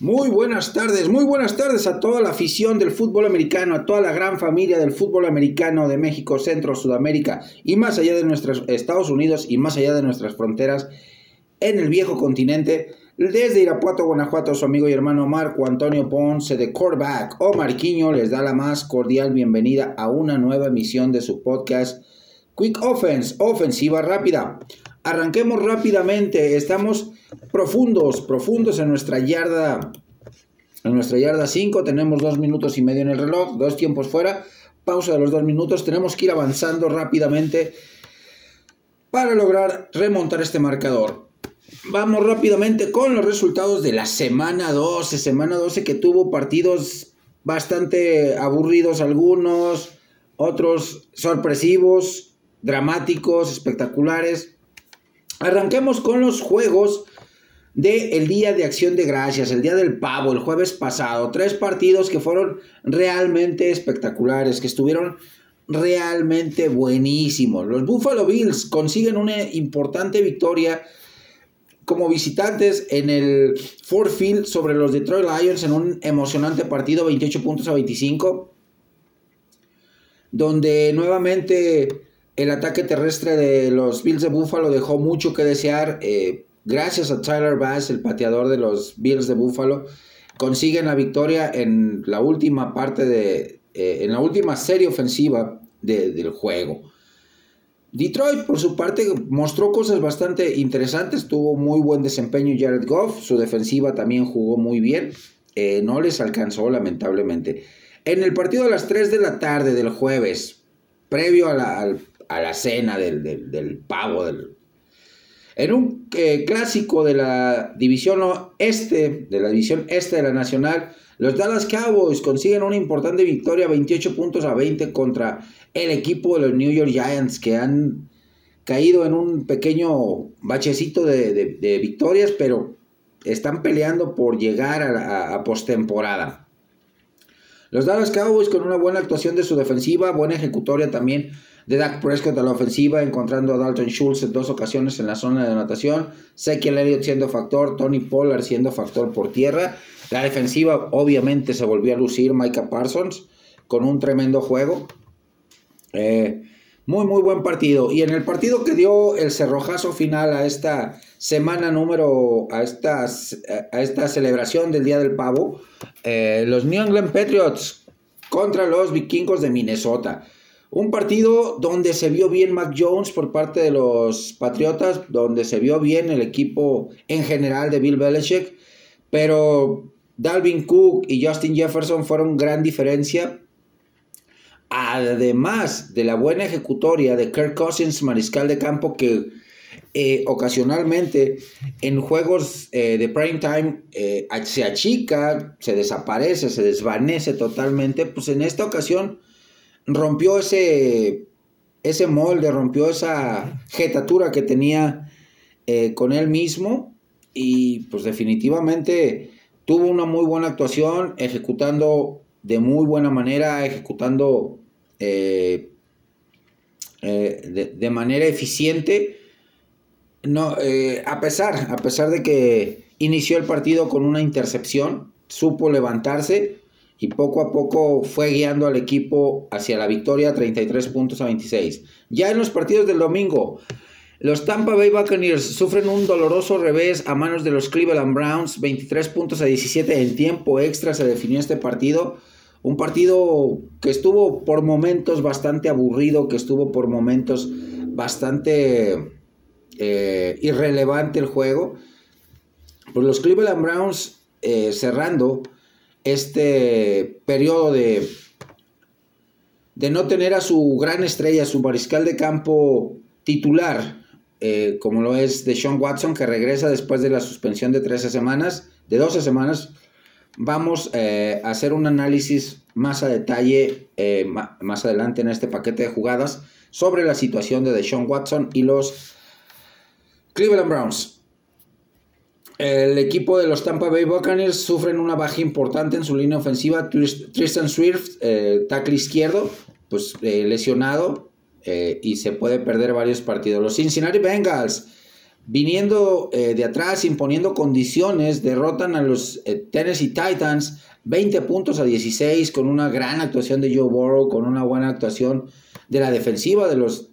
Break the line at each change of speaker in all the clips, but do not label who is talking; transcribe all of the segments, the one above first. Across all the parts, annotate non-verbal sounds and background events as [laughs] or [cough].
Muy buenas tardes, muy buenas tardes a toda la afición del fútbol americano, a toda la gran familia del fútbol americano de México, Centro, Sudamérica y más allá de nuestros Estados Unidos y más allá de nuestras fronteras en el viejo continente. Desde Irapuato, Guanajuato, su amigo y hermano Marco Antonio Ponce de Coreback o Marquiño les da la más cordial bienvenida a una nueva emisión de su podcast Quick Offense, ofensiva rápida. Arranquemos rápidamente, estamos profundos, profundos en nuestra yarda, en nuestra yarda 5, tenemos dos minutos y medio en el reloj, dos tiempos fuera, pausa de los dos minutos, tenemos que ir avanzando rápidamente para lograr remontar este marcador. Vamos rápidamente con los resultados de la semana 12, semana 12 que tuvo partidos bastante aburridos algunos, otros sorpresivos, dramáticos, espectaculares. Arranquemos con los juegos del Día de Acción de Gracias, el Día del Pavo, el jueves pasado. Tres partidos que fueron realmente espectaculares, que estuvieron realmente buenísimos. Los Buffalo Bills consiguen una importante victoria como visitantes en el Ford Field sobre los Detroit Lions en un emocionante partido 28 puntos a 25, donde nuevamente el ataque terrestre de los Bills de Buffalo dejó mucho que desear. Eh, gracias a Tyler Bass, el pateador de los Bills de Buffalo, consiguen la victoria en la última parte de. Eh, en la última serie ofensiva del juego. Detroit, por su parte, mostró cosas bastante interesantes. Tuvo muy buen desempeño Jared Goff. Su defensiva también jugó muy bien. Eh, no les alcanzó, lamentablemente. En el partido a las 3 de la tarde del jueves, previo a la, a la cena del, pavo. Del... En un eh, clásico de la división este, de la división este de la Nacional, los Dallas Cowboys consiguen una importante victoria, 28 puntos a 20 contra el equipo de los New York Giants, que han caído en un pequeño bachecito de, victorias, pero están peleando por llegar a, a postemporada. Los Dallas Cowboys con una buena actuación de su defensiva, buena ejecutoria también de Dak Prescott a la ofensiva, encontrando a Dalton Schultz en dos ocasiones en la zona de anotación, Sekiel Elliott siendo factor, Tony Pollard siendo factor por tierra. La defensiva obviamente se volvió a lucir Micah Parsons con un tremendo juego. Eh, muy, muy buen partido. Y en el partido que dio el cerrojazo final a esta semana número, a esta, a esta celebración del Día del Pavo, eh, los New England Patriots contra los vikingos de Minnesota. Un partido donde se vio bien Mac Jones por parte de los Patriotas, donde se vio bien el equipo en general de Bill Belichick, pero Dalvin Cook y Justin Jefferson fueron gran diferencia. Además de la buena ejecutoria de Kirk Cousins, mariscal de campo, que eh, ocasionalmente en juegos eh, de prime time eh, se achica, se desaparece, se desvanece totalmente, pues en esta ocasión rompió ese, ese molde, rompió esa jetatura que tenía eh, con él mismo y pues definitivamente tuvo una muy buena actuación, ejecutando de muy buena manera, ejecutando eh, eh, de, manera eficiente. No, a, pesar, a pesar de que inició el partido con una intercepción, supo levantarse y poco a poco fue guiando al equipo hacia la victoria 33 puntos a 26. Ya en los partidos del domingo, los Tampa Bay Buccaneers sufren un doloroso revés a manos de los Cleveland Browns, 23 puntos a 17 en tiempo extra se definió este partido. Un partido que estuvo por momentos bastante aburrido, que estuvo por momentos bastante eh, irrelevante el juego. Pues los Cleveland Browns eh, cerrando este periodo de, de no tener a su gran estrella, su mariscal de campo titular, eh, como lo es de Sean Watson, que regresa después de la suspensión de 13 semanas, de 12 semanas, vamos eh, a hacer un análisis más a detalle eh, más adelante en este paquete de jugadas sobre la situación de Deshaun Watson y los Cleveland Browns. El equipo de los Tampa Bay Buccaneers sufren una baja importante en su línea ofensiva. Tristan Swift, eh, tackle izquierdo, pues eh, lesionado eh, y se puede perder varios partidos. Los Cincinnati Bengals viniendo de atrás, imponiendo condiciones, derrotan a los Tennessee Titans 20 puntos a 16 con una gran actuación de Joe Burrow, con una buena actuación de la defensiva de los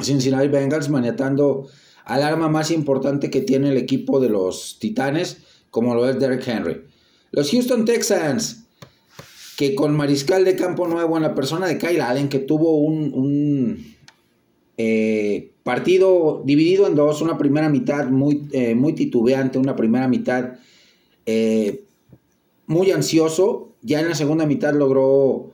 Cincinnati Bengals, maniatando al arma más importante que tiene el equipo de los Titanes, como lo es Derrick Henry. Los Houston Texans, que con mariscal de campo nuevo en la persona de Kyle Allen, que tuvo un, eh, partido dividido en dos, una primera mitad muy, eh, titubeante, una primera mitad eh, muy ansioso, ya en la segunda mitad logró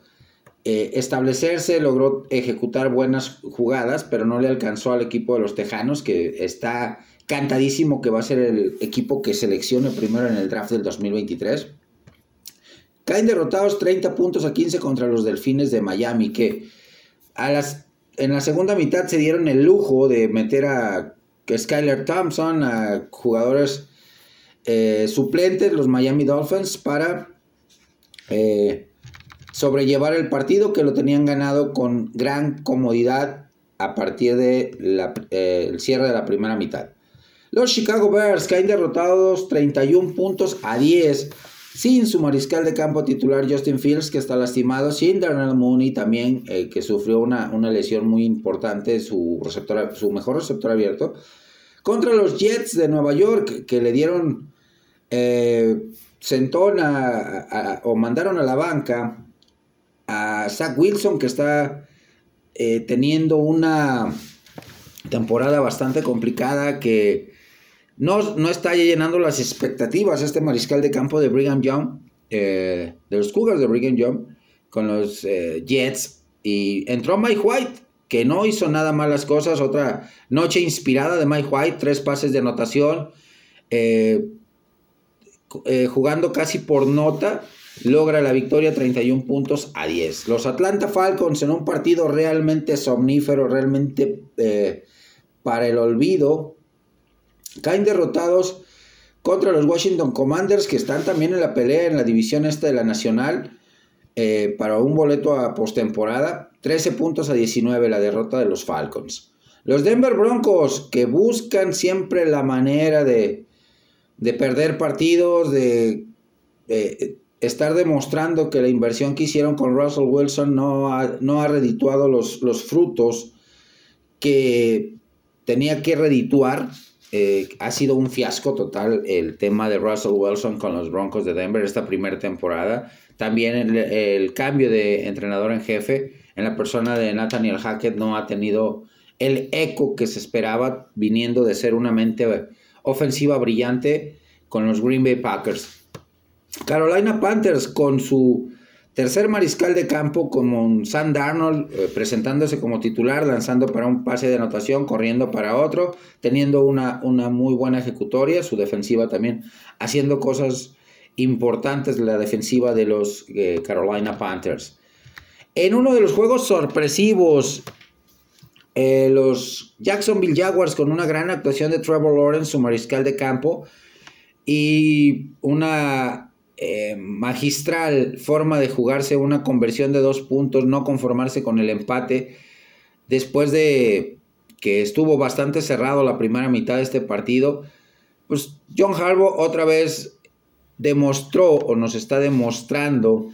establecerse, logró ejecutar buenas jugadas, pero no le alcanzó al equipo de los Tejanos, que está cantadísimo que va a ser el equipo que seleccione primero en el draft del 2023. Caen derrotados 30 puntos a 15 contra los Delfines de Miami, que a las, en la segunda mitad se dieron el lujo de meter a Skyler Thompson, a jugadores eh, suplentes, los Miami Dolphins, para eh, sobrellevar el partido que lo tenían ganado con gran comodidad a partir del eh, cierre de la primera mitad. Los Chicago Bears caen derrotados 31 puntos a 10 sin su mariscal de campo titular Justin Fields, que está lastimado, sin Darnell Mooney también, eh, que sufrió una, lesión muy importante, su, receptor, su mejor receptor abierto, contra los Jets de Nueva York, que le dieron eh, sentón o mandaron a la banca a Zach Wilson, que está eh, teniendo una temporada bastante complicada, que no, no está llenando las expectativas este mariscal de campo de Brigham Young, eh, de los Cougars de Brigham Young, con los eh, Jets. Y entró Mike White, que no hizo nada malas cosas. Otra noche inspirada de Mike White, tres pases de anotación. Jugando casi por nota, logra la victoria 31 puntos a 10. Los Atlanta Falcons en un partido realmente somnífero, realmente para el olvido, Caen derrotados contra los Washington Commanders, que están también en la pelea en la división esta de la Nacional eh, para un boleto a postemporada. 13 puntos a 19 la derrota de los Falcons. Los Denver Broncos, que buscan siempre la manera de, perder partidos, de, estar demostrando que la inversión que hicieron con Russell Wilson no ha, no ha redituado los, los frutos que tenía que redituar eh, ha sido un fiasco total el tema de Russell Wilson con los Broncos de Denver esta primera temporada. También el, cambio de entrenador en jefe en la persona de Nathaniel Hackett no ha tenido el eco que se esperaba viniendo de ser una mente ofensiva brillante con los Green Bay Packers. Carolina Panthers con su Tercer mariscal de campo como Sam Darnold, eh, presentándose como titular, lanzando para un pase de anotación, corriendo para otro, teniendo una, una muy buena ejecutoria, su defensiva también haciendo cosas importantes la defensiva de los eh, Carolina Panthers. En uno de los juegos sorpresivos, eh, los Jacksonville Jaguars con una gran actuación de Trevor Lawrence, su mariscal de campo, y una eh, magistral forma de jugarse una conversión de dos puntos, no conformarse con el empate, después de que estuvo bastante cerrado la primera mitad de este partido, pues John Harbaugh otra vez demostró o nos está demostrando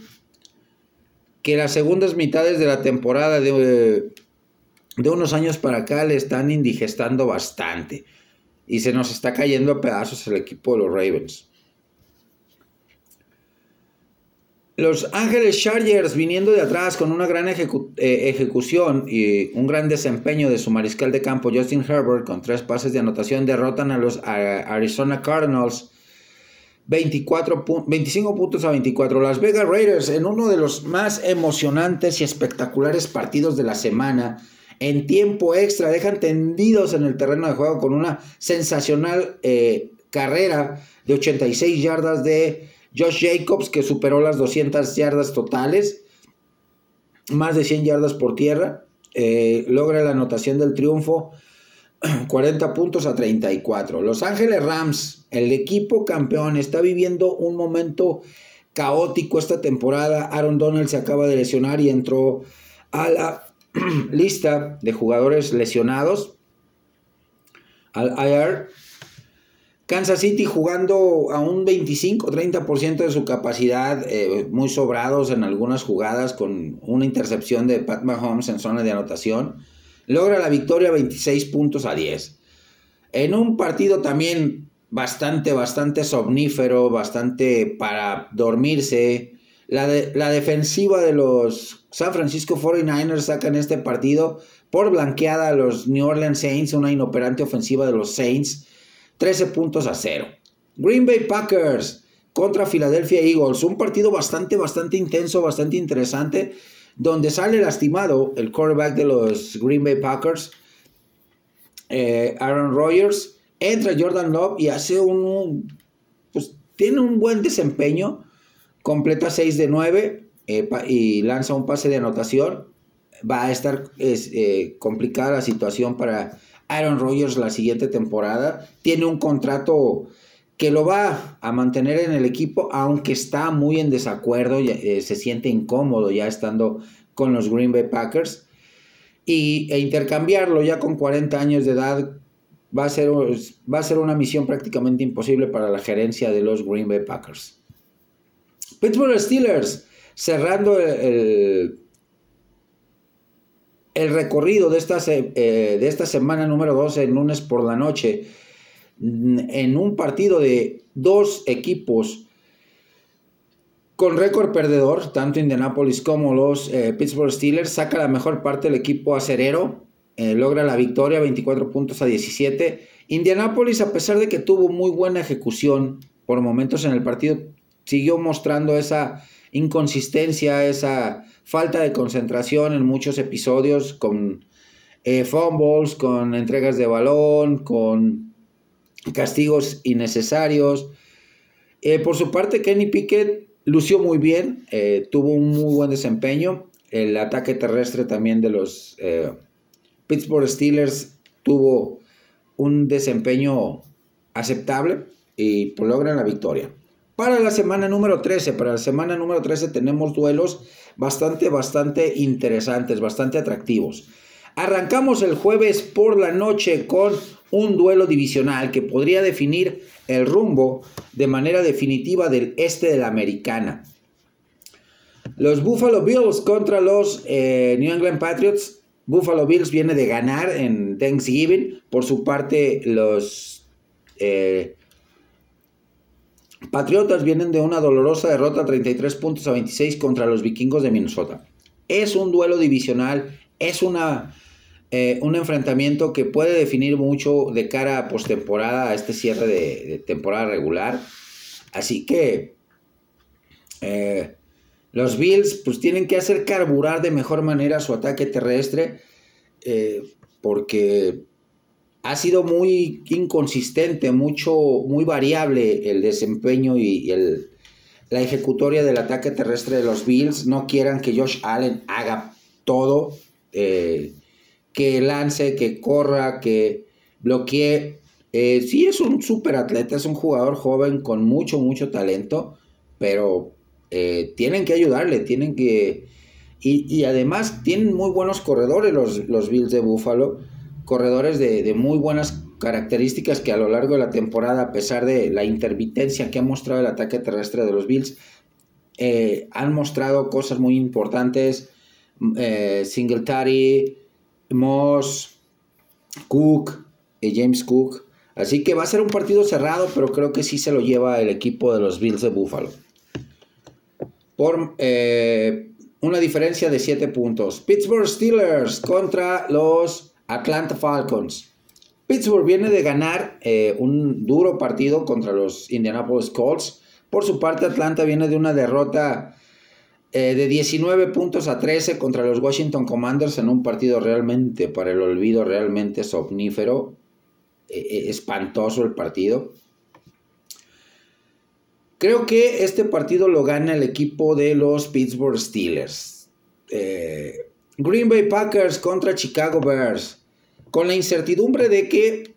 que las segundas mitades de la temporada de, de unos años para acá le están indigestando bastante y se nos está cayendo a pedazos el equipo de los Ravens. Los Ángeles Chargers viniendo de atrás con una gran eh, ejecución y un gran desempeño de su mariscal de campo Justin Herbert con tres pases de anotación derrotan a los Arizona Cardinals 24 25 puntos a 24. Las Vegas Raiders en uno de los más emocionantes y espectaculares partidos de la semana en tiempo extra dejan tendidos en el terreno de juego con una sensacional eh, carrera de 86 yardas de Josh Jacobs, que superó las 200 yardas totales, más de 100 yardas por tierra, eh, logra la anotación del triunfo, [clears throat] 40 puntos a 34. Los Ángeles Rams, el equipo campeón, está viviendo un momento caótico esta temporada. Aaron Donald se acaba de lesionar y entró a la [clears throat] lista de jugadores lesionados. al IR. Kansas City jugando a un 25-30% de su capacidad, eh, muy sobrados en algunas jugadas con una intercepción de Pat Mahomes en zona de anotación. Logra la victoria 26 puntos a 10. En un partido también bastante, bastante somnífero, bastante para dormirse. La, la defensiva de los San Francisco 49ers sacan este partido por blanqueada a los New Orleans Saints, una inoperante ofensiva de los Saints, 13 puntos a 0. Green Bay Packers contra Philadelphia Eagles, un partido bastante, bastante intenso, bastante interesante, donde sale lastimado el quarterback de los Green Bay Packers, eh, Aaron Rodgers, entra Jordan Love y hace un, pues tiene un buen desempeño, completa 6 de 9 eh, y lanza un pase de anotación. Va a estar eh, complicada la situación para Aaron Rodgers la siguiente temporada. Tiene un contrato que lo va a mantener en el equipo, aunque está muy en desacuerdo, eh, se siente incómodo ya estando con los Green Bay Packers. Y, e intercambiarlo ya con 40 años de edad va a, ser, va a ser una misión prácticamente imposible para la gerencia de los Green Bay Packers. Pittsburgh Steelers cerrando el el recorrido de esta, eh, de esta semana número 12, el lunes por la noche, en un partido de dos equipos con récord perdedor, tanto Indianapolis como los eh, Pittsburgh Steelers, saca la mejor parte del equipo acerero, eh, logra la victoria, 24 puntos a 17. Indianapolis, a pesar de que tuvo muy buena ejecución por momentos en el partido, siguió mostrando esa inconsistencia, esa falta de concentración en muchos episodios con eh, fumbles, con entregas de balón, con castigos innecesarios. Eh, por su parte, Kenny Pickett lució muy bien, eh, tuvo un muy buen desempeño. El ataque terrestre también de los Pittsburgh Steelers tuvo un desempeño aceptable y pues, logran la victoria. Para la semana número 13, para la semana número 13 tenemos duelos bastante, bastante interesantes, bastante atractivos. Arrancamos el jueves por la noche con un duelo divisional que podría definir el rumbo de manera definitiva del este de la americana. Los Buffalo Bills contra los eh, New England Patriots. Buffalo Bills viene de ganar en Thanksgiving. Por su parte, los eh, Patriotas vienen de una dolorosa derrota 33 puntos a 26 contra los vikingos de Minnesota. Es un duelo divisional, es una, eh, un enfrentamiento que puede definir mucho de cara a postemporada, a este cierre de, temporada regular. Así que eh, los Bills pues tienen que hacer carburar de mejor manera su ataque terrestre eh, porque ha sido muy inconsistente, mucho, muy variable el desempeño y, el, la ejecutoria del ataque terrestre de los Bills. No quieran que Josh Allen haga todo, eh, que lance, que corra, que bloquee. Eh, sí es un super atleta, es un jugador joven con mucho, mucho talento, pero eh, tienen que ayudarle, tienen que... Y, además tienen muy buenos corredores los, los Bills de Buffalo corredores de, muy buenas características que a lo largo de la temporada, a pesar de la intermitencia que ha mostrado el ataque terrestre de los Bills, eh, han mostrado cosas muy importantes. Eh, Singletary, Moss, Cook, eh, James Cook. Así que va a ser un partido cerrado, pero creo que sí se lo lleva el equipo de los Bills de Buffalo. Por una diferencia de 7 puntos. Pittsburgh Steelers contra los Atlanta Falcons. Pittsburgh viene de ganar eh, un duro partido contra los Indianapolis Colts. Por su parte, Atlanta viene de una derrota eh, de 19 puntos a 13 contra los Washington Commanders en un partido realmente, para el olvido, realmente somnífero. Eh, espantoso el partido. Creo que este partido lo gana el equipo de los Pittsburgh Steelers. Green Bay Packers contra Chicago Bears con la incertidumbre de que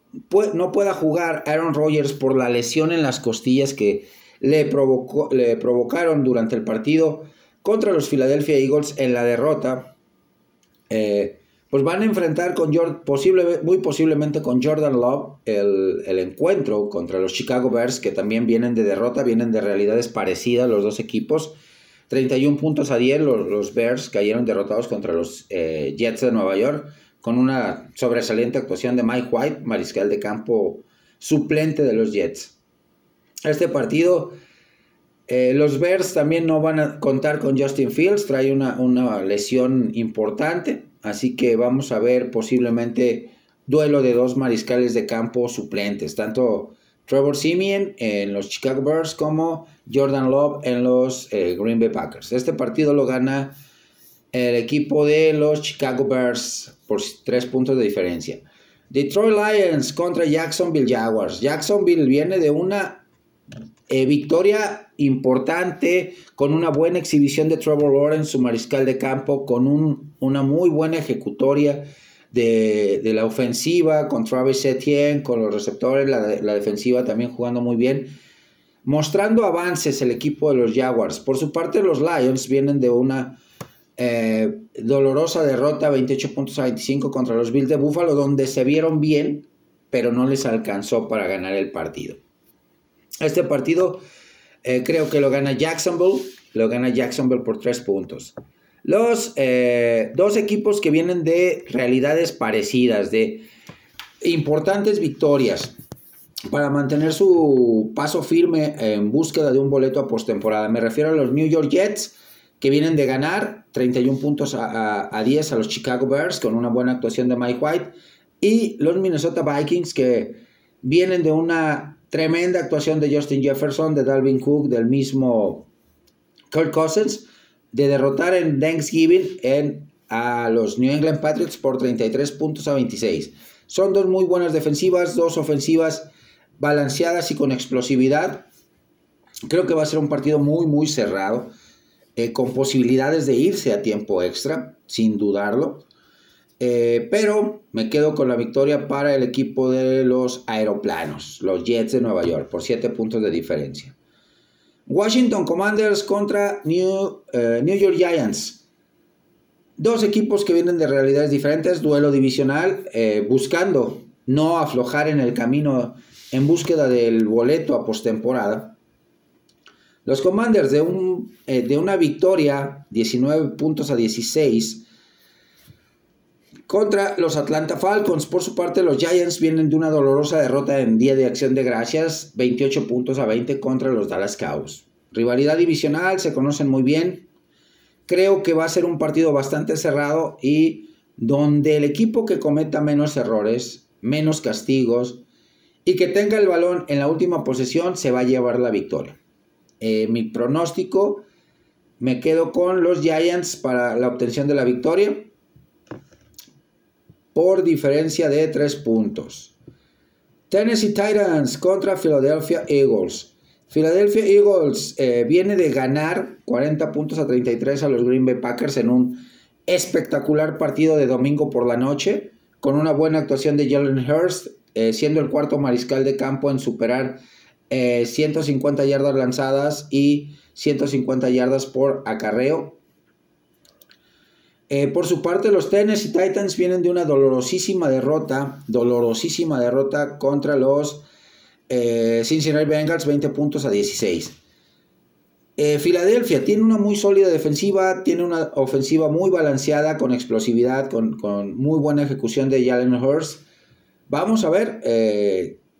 no pueda jugar Aaron Rodgers por la lesión en las costillas que le, provocaron durante el partido contra los Philadelphia Eagles en la derrota. Eh, pues van a enfrentar con muy posiblemente con Jordan Love el, encuentro contra los Chicago Bears, que también vienen de derrota, vienen de realidades parecidas los dos equipos. 31 puntos a 10 los, Bears cayeron derrotados contra los eh, Jets de Nueva York, con una sobresaliente actuación de Mike White, mariscal de campo suplente de los Jets. Este partido, eh, los Bears también no van a contar con Justin Fields, trae una, una lesión importante. Así que vamos a ver posiblemente duelo de dos mariscales de campo suplentes, tanto Trevor Simeon en los Chicago Bears como Jordan Love en los eh, Green Bay Packers. Este partido lo gana el equipo de los Chicago Bears por tres puntos de diferencia. Detroit Lions contra Jacksonville Jaguars. Jacksonville viene de una eh, victoria importante, con una buena exhibición de Trevor Lawrence, su mariscal de campo, con una muy buena ejecutoria de, la ofensiva, con Travis Etienne, con los receptores, la, defensiva también jugando muy bien, mostrando avances el equipo de los Jaguars. Por su parte, los Lions vienen de una eh, dolorosa derrota, 28 puntos a 25 contra los Bills de Buffalo, donde se vieron bien, pero no les alcanzó para ganar el partido. Este partido eh, creo que lo gana Jacksonville, lo gana Jacksonville por tres puntos. Los eh, dos equipos que vienen de realidades parecidas, de importantes victorias para mantener su paso firme en búsqueda de un boleto a postemporada. Me refiero a los New York Jets, que vienen de ganar 31 puntos a, a 10 a los Chicago Bears con una buena actuación de Mike White, y los Minnesota Vikings, que vienen de una Tremenda actuación de Justin Jefferson, de Dalvin Cook, del mismo Kirk Cousins, de derrotar en Thanksgiving en, a los New England Patriots por 33 puntos a 26. Son dos muy buenas defensivas, dos ofensivas balanceadas y con explosividad. Creo que va a ser un partido muy, muy cerrado, eh, con posibilidades de irse a tiempo extra, sin dudarlo. Eh, pero me quedo con la victoria para el equipo de los aeroplanos, los Jets de Nueva York, por 7 puntos de diferencia. Washington Commanders contra New, eh, New York Giants. Dos equipos que vienen de realidades diferentes, duelo divisional, buscando no aflojar en el camino en búsqueda del boleto a postemporada. Los Commanders de, un, de una victoria, 19 puntos a 16, contra los Atlanta Falcons. Por su parte, los Giants vienen de una dolorosa derrota en Día de Acción de Gracias, 28 puntos a 20 contra los Dallas Cowboys. Rivalidad divisional, se conocen muy bien. Creo que va a ser un partido bastante cerrado y donde el equipo que cometa menos errores, menos castigos y que tenga el balón en la última posesión se va a llevar la victoria. Eh, mi pronóstico, me quedo con los Giants para la obtención de la victoria por diferencia de 3 puntos. Tennessee Titans contra Philadelphia Eagles. Philadelphia Eagles eh, viene de ganar 40 puntos a 33 a los Green Bay Packers en un espectacular partido de domingo por la noche, con una buena actuación de Jalen Hurst, eh, siendo el cuarto mariscal de campo en superar 150 eh, yardas lanzadas y 150 yardas por acarreo. Eh, por su parte, los Tennessee Titans vienen de una dolorosísima derrota, dolorosísima derrota contra los eh, Cincinnati Bengals, 20 puntos a 16. Eh, Filadelfia tiene una muy sólida defensiva, tiene una ofensiva muy balanceada, con explosividad, con, muy buena ejecución de Jalen Hurst. Vamos a ver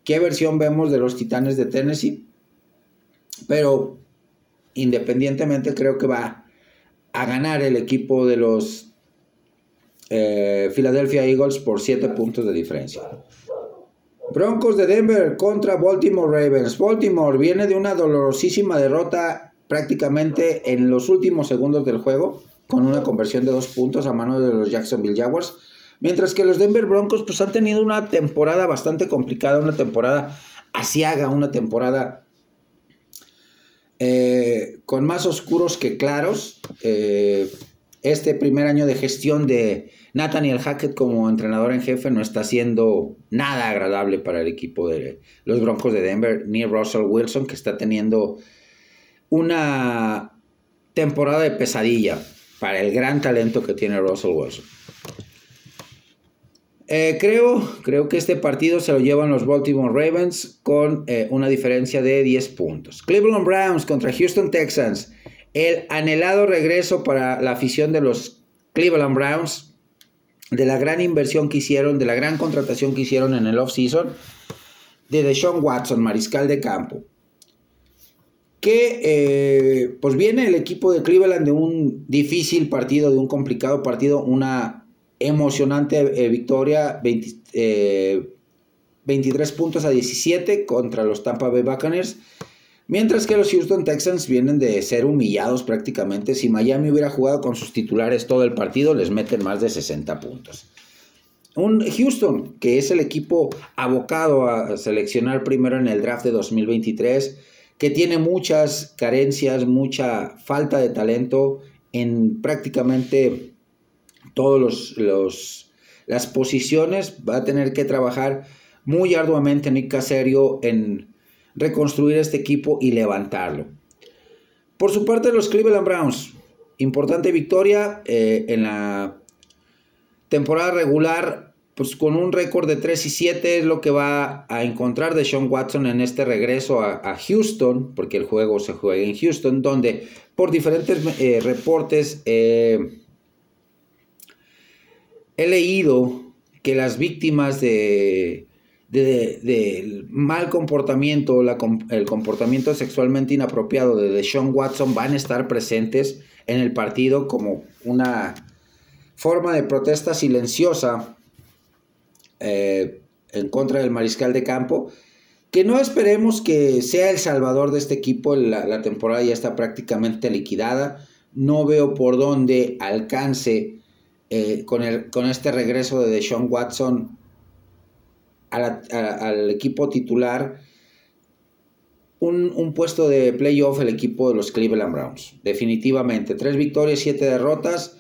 qué versión vemos de los Titanes de Tennessee. Pero independientemente creo que va a ganar el equipo de los eh, Philadelphia Eagles por 7 puntos de diferencia. Broncos de Denver contra Baltimore Ravens. Baltimore viene de una dolorosísima derrota prácticamente en los últimos segundos del juego, con una conversión de dos puntos a mano de los Jacksonville Jaguars. Mientras que los Denver Broncos pues, han tenido una temporada bastante complicada, una temporada asiaga, una temporada eh, con más oscuros que claros. Eh, este primer año de gestión de Nathaniel Hackett como entrenador en jefe no está siendo nada agradable para el equipo de los Broncos de Denver, ni Russell Wilson, que está teniendo una temporada de pesadilla para el gran talento que tiene Russell Wilson. Eh, creo, creo que este partido se lo llevan los Baltimore Ravens con eh, una diferencia de 10 puntos. Cleveland Browns contra Houston Texans. El anhelado regreso para la afición de los Cleveland Browns, de la gran inversión que hicieron, de la gran contratación que hicieron en el offseason, de Deshaun Watson, mariscal de campo. Que eh, pues viene el equipo de Cleveland de un difícil partido, de un complicado partido, una emocionante eh, victoria, 23 eh, puntos a 17 contra los Tampa Bay Buccaneers. Mientras que los Houston Texans vienen de ser humillados prácticamente. Si Miami hubiera jugado con sus titulares todo el partido, les meten más de 60 puntos. Un Houston, que es el equipo abocado a seleccionar primero en el draft de 2023, que tiene muchas carencias, mucha falta de talento en prácticamente todas los, las posiciones. Va a tener que trabajar muy arduamente Nick Caserio en reconstruir este equipo y levantarlo. Por su parte, los Cleveland Browns. Importante victoria eh, en la temporada regular, pues con un récord de 3 y 7 es lo que va a encontrar de Sean Watson en este regreso a, Houston, porque el juego se juega en Houston, donde por diferentes eh, reportes eh, he leído que las víctimas de, mal comportamiento, el comportamiento sexualmente inapropiado de Deshaun Watson van a estar presentes en el partido como una forma de protesta silenciosa eh, en contra del mariscal de campo, que no esperemos que sea el salvador de este equipo, la, la temporada ya está prácticamente liquidada, no veo por dónde alcance eh, con, el, con este regreso de Deshaun Watson al equipo titular, un, puesto de playoff el equipo de los Cleveland Browns. Definitivamente, tres victorias, siete derrotas.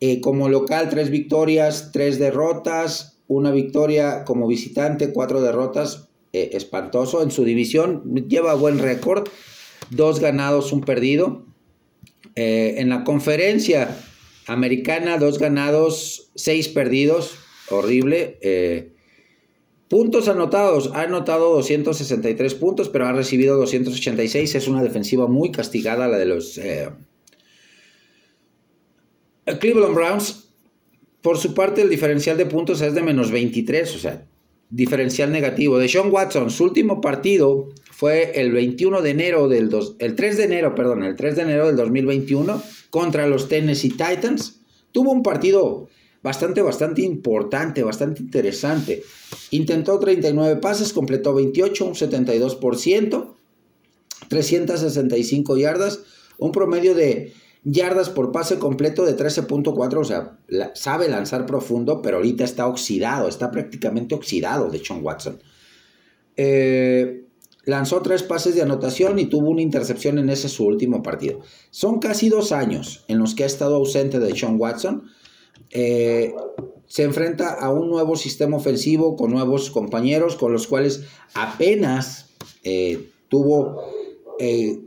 Eh, como local, tres victorias, tres derrotas. Una victoria como visitante, cuatro derrotas. Eh, espantoso. En su división lleva buen récord. Dos ganados, un perdido. en la conferencia, Americana, dos ganados, seis perdidos. Horrible. Eh, puntos anotados. Ha anotado 263 puntos, pero ha recibido 286. Es una defensiva muy castigada la de los eh, Cleveland Browns. Por su parte, el diferencial de puntos es de menos 23, o sea, diferencial negativo. De Sean Watson, su último partido fue el 21 de enero del el 3 de enero, perdón, el 3 de enero del 2021 contra los Tennessee Titans. Tuvo un partido bastante, bastante importante, bastante interesante. Intentó 39 pases, completó 28, un 72%, 365 yardas, un promedio de yardas por pase completo de 13.4, o sea, sabe lanzar profundo, pero ahorita está oxidado, está prácticamente oxidado de Sean Watson. Eh, lanzó tres pases de anotación y tuvo una intercepción en ese su último partido. Son casi dos años en los que ha estado ausente de Sean Watson. Eh, se enfrenta a un nuevo sistema ofensivo con nuevos compañeros con los cuales apenas eh, tuvo eh,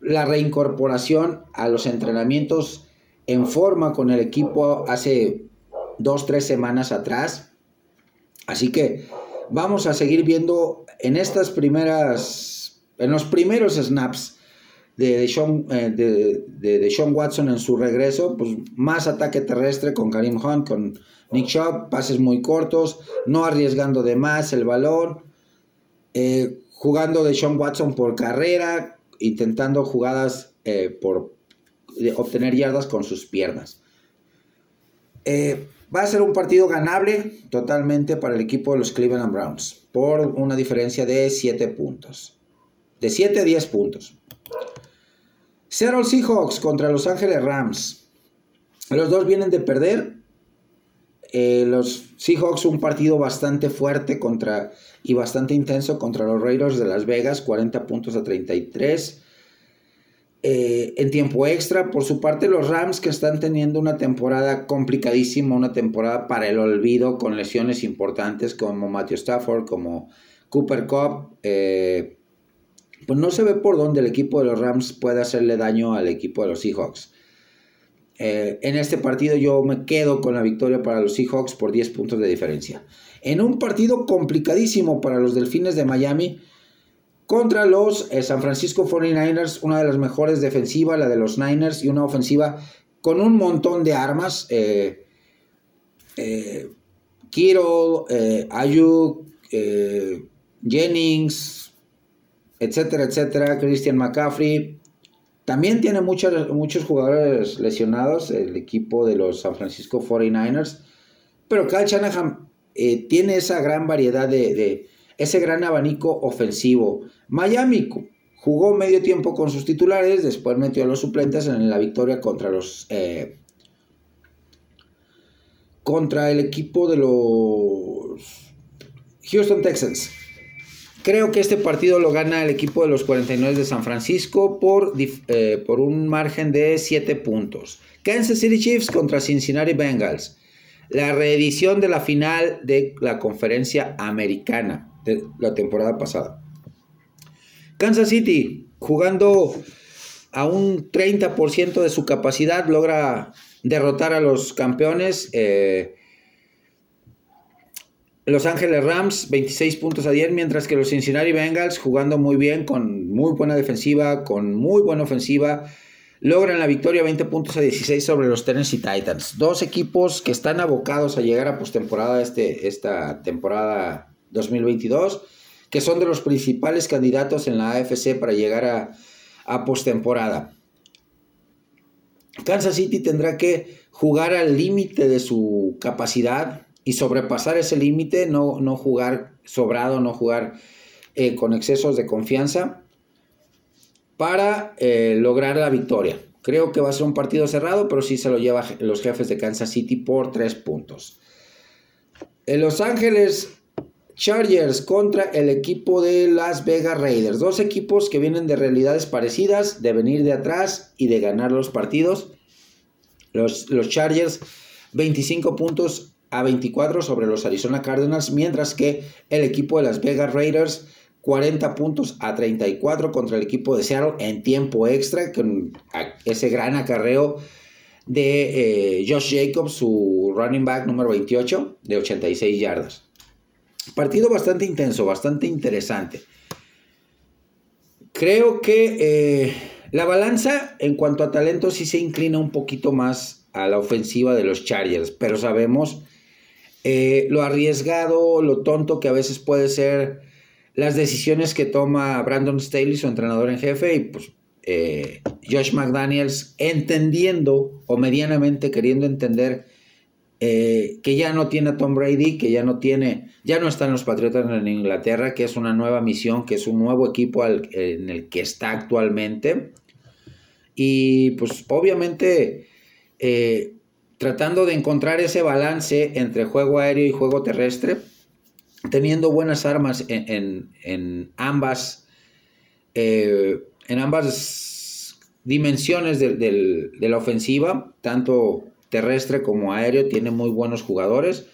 la reincorporación a los entrenamientos en forma con el equipo hace dos, tres semanas atrás. Así que vamos a seguir viendo en estas primeras, en los primeros snaps de, de, Sean, eh, de, Sean Watson en su regreso, pues más ataque terrestre con Karim Hunt, con Nick Chubb, pases muy cortos, no arriesgando de más el balón, eh, jugando de Sean Watson por carrera, intentando jugadas eh, por obtener yardas con sus piernas. Va a ser un partido ganable totalmente para el equipo de los Cleveland Browns por una diferencia de 7 puntos. De 7 a 10 puntos. Seattle Seahawks contra Los Ángeles Rams. Los dos vienen de perder. Eh, los Seahawks un partido bastante fuerte contra y bastante intenso contra los Raiders de Las Vegas, 40 puntos a 33. Eh, en tiempo extra. Por su parte, los Rams que están teniendo una temporada complicadísima, una temporada para el olvido, con lesiones importantes como Matthew Stafford, como Cooper Cup. Eh, pues no se ve por dónde el equipo de los Rams puede hacerle daño al equipo de los Seahawks. eh, en este partido yo me quedo con la victoria para los Seahawks por 10 puntos de diferencia. En un partido complicadísimo para los Delfines de Miami contra los eh, San Francisco 49ers, una de las mejores defensivas, la de los Niners, y una ofensiva con un montón de armas. Eh, eh, Ayuk, Jennings, etcétera, etcétera, Christian McCaffrey. También tiene muchos, muchos jugadores lesionados el equipo de los San Francisco 49ers. Pero Kyle Shanahan eh, tiene esa gran variedad de, ese gran abanico ofensivo. Miami jugó medio tiempo con sus titulares, después metió a los suplentes en la victoria contra los eh, contra el equipo de los Houston Texans. Creo que este partido lo gana el equipo de los 49 de San Francisco por, eh, por un margen de 7 puntos. Kansas City Chiefs contra Cincinnati Bengals. La reedición de la final de la conferencia americana de la temporada pasada. Kansas City, jugando a un 30% de su capacidad, logra derrotar a los campeones. Eh, los Ángeles Rams, 26 puntos a 10, mientras que los Cincinnati Bengals, jugando muy bien, con muy buena defensiva, con muy buena ofensiva, logran la victoria 20 puntos a 16 sobre los Tennessee Titans. Dos equipos que están abocados a llegar a postemporada este, esta temporada 2022, que son de los principales candidatos en la AFC para llegar a, a postemporada. Kansas City tendrá que jugar al límite de su capacidad, y sobrepasar ese límite, no, no, jugar sobrado, no jugar eh, con excesos de confianza para eh, lograr la victoria. Creo que va a ser un partido cerrado, pero sí se lo lleva los jefes de Kansas City por tres puntos. En Los Ángeles Chargers contra el equipo de Las Vegas Raiders. Dos equipos que vienen de realidades parecidas, de venir de atrás y de ganar los partidos. Los, los Chargers, 25 puntos a 24 sobre los Arizona Cardinals, mientras que el equipo de las Vegas Raiders 40 puntos a 34 contra el equipo de Seattle en tiempo extra, con ese gran acarreo de eh, Josh Jacobs, su running back número 28, de 86 yardas. Partido bastante intenso, bastante interesante. Creo que eh, la balanza en cuanto a talento sí se inclina un poquito más a la ofensiva de los Chargers, pero sabemos eh, lo arriesgado, lo tonto que a veces puede ser las decisiones que toma Brandon Staley, su entrenador en jefe, y pues eh, Josh McDaniels entendiendo o medianamente queriendo entender eh, que ya no tiene a Tom Brady, que ya no tiene, ya no están los Patriotas en Inglaterra, que es una nueva misión, que es un nuevo equipo en el que está actualmente. Y pues obviamente tratando de encontrar ese balance entre juego aéreo y juego terrestre, teniendo buenas armas en, ambas, eh, en ambas dimensiones de, la ofensiva, tanto terrestre como aéreo, tiene muy buenos jugadores.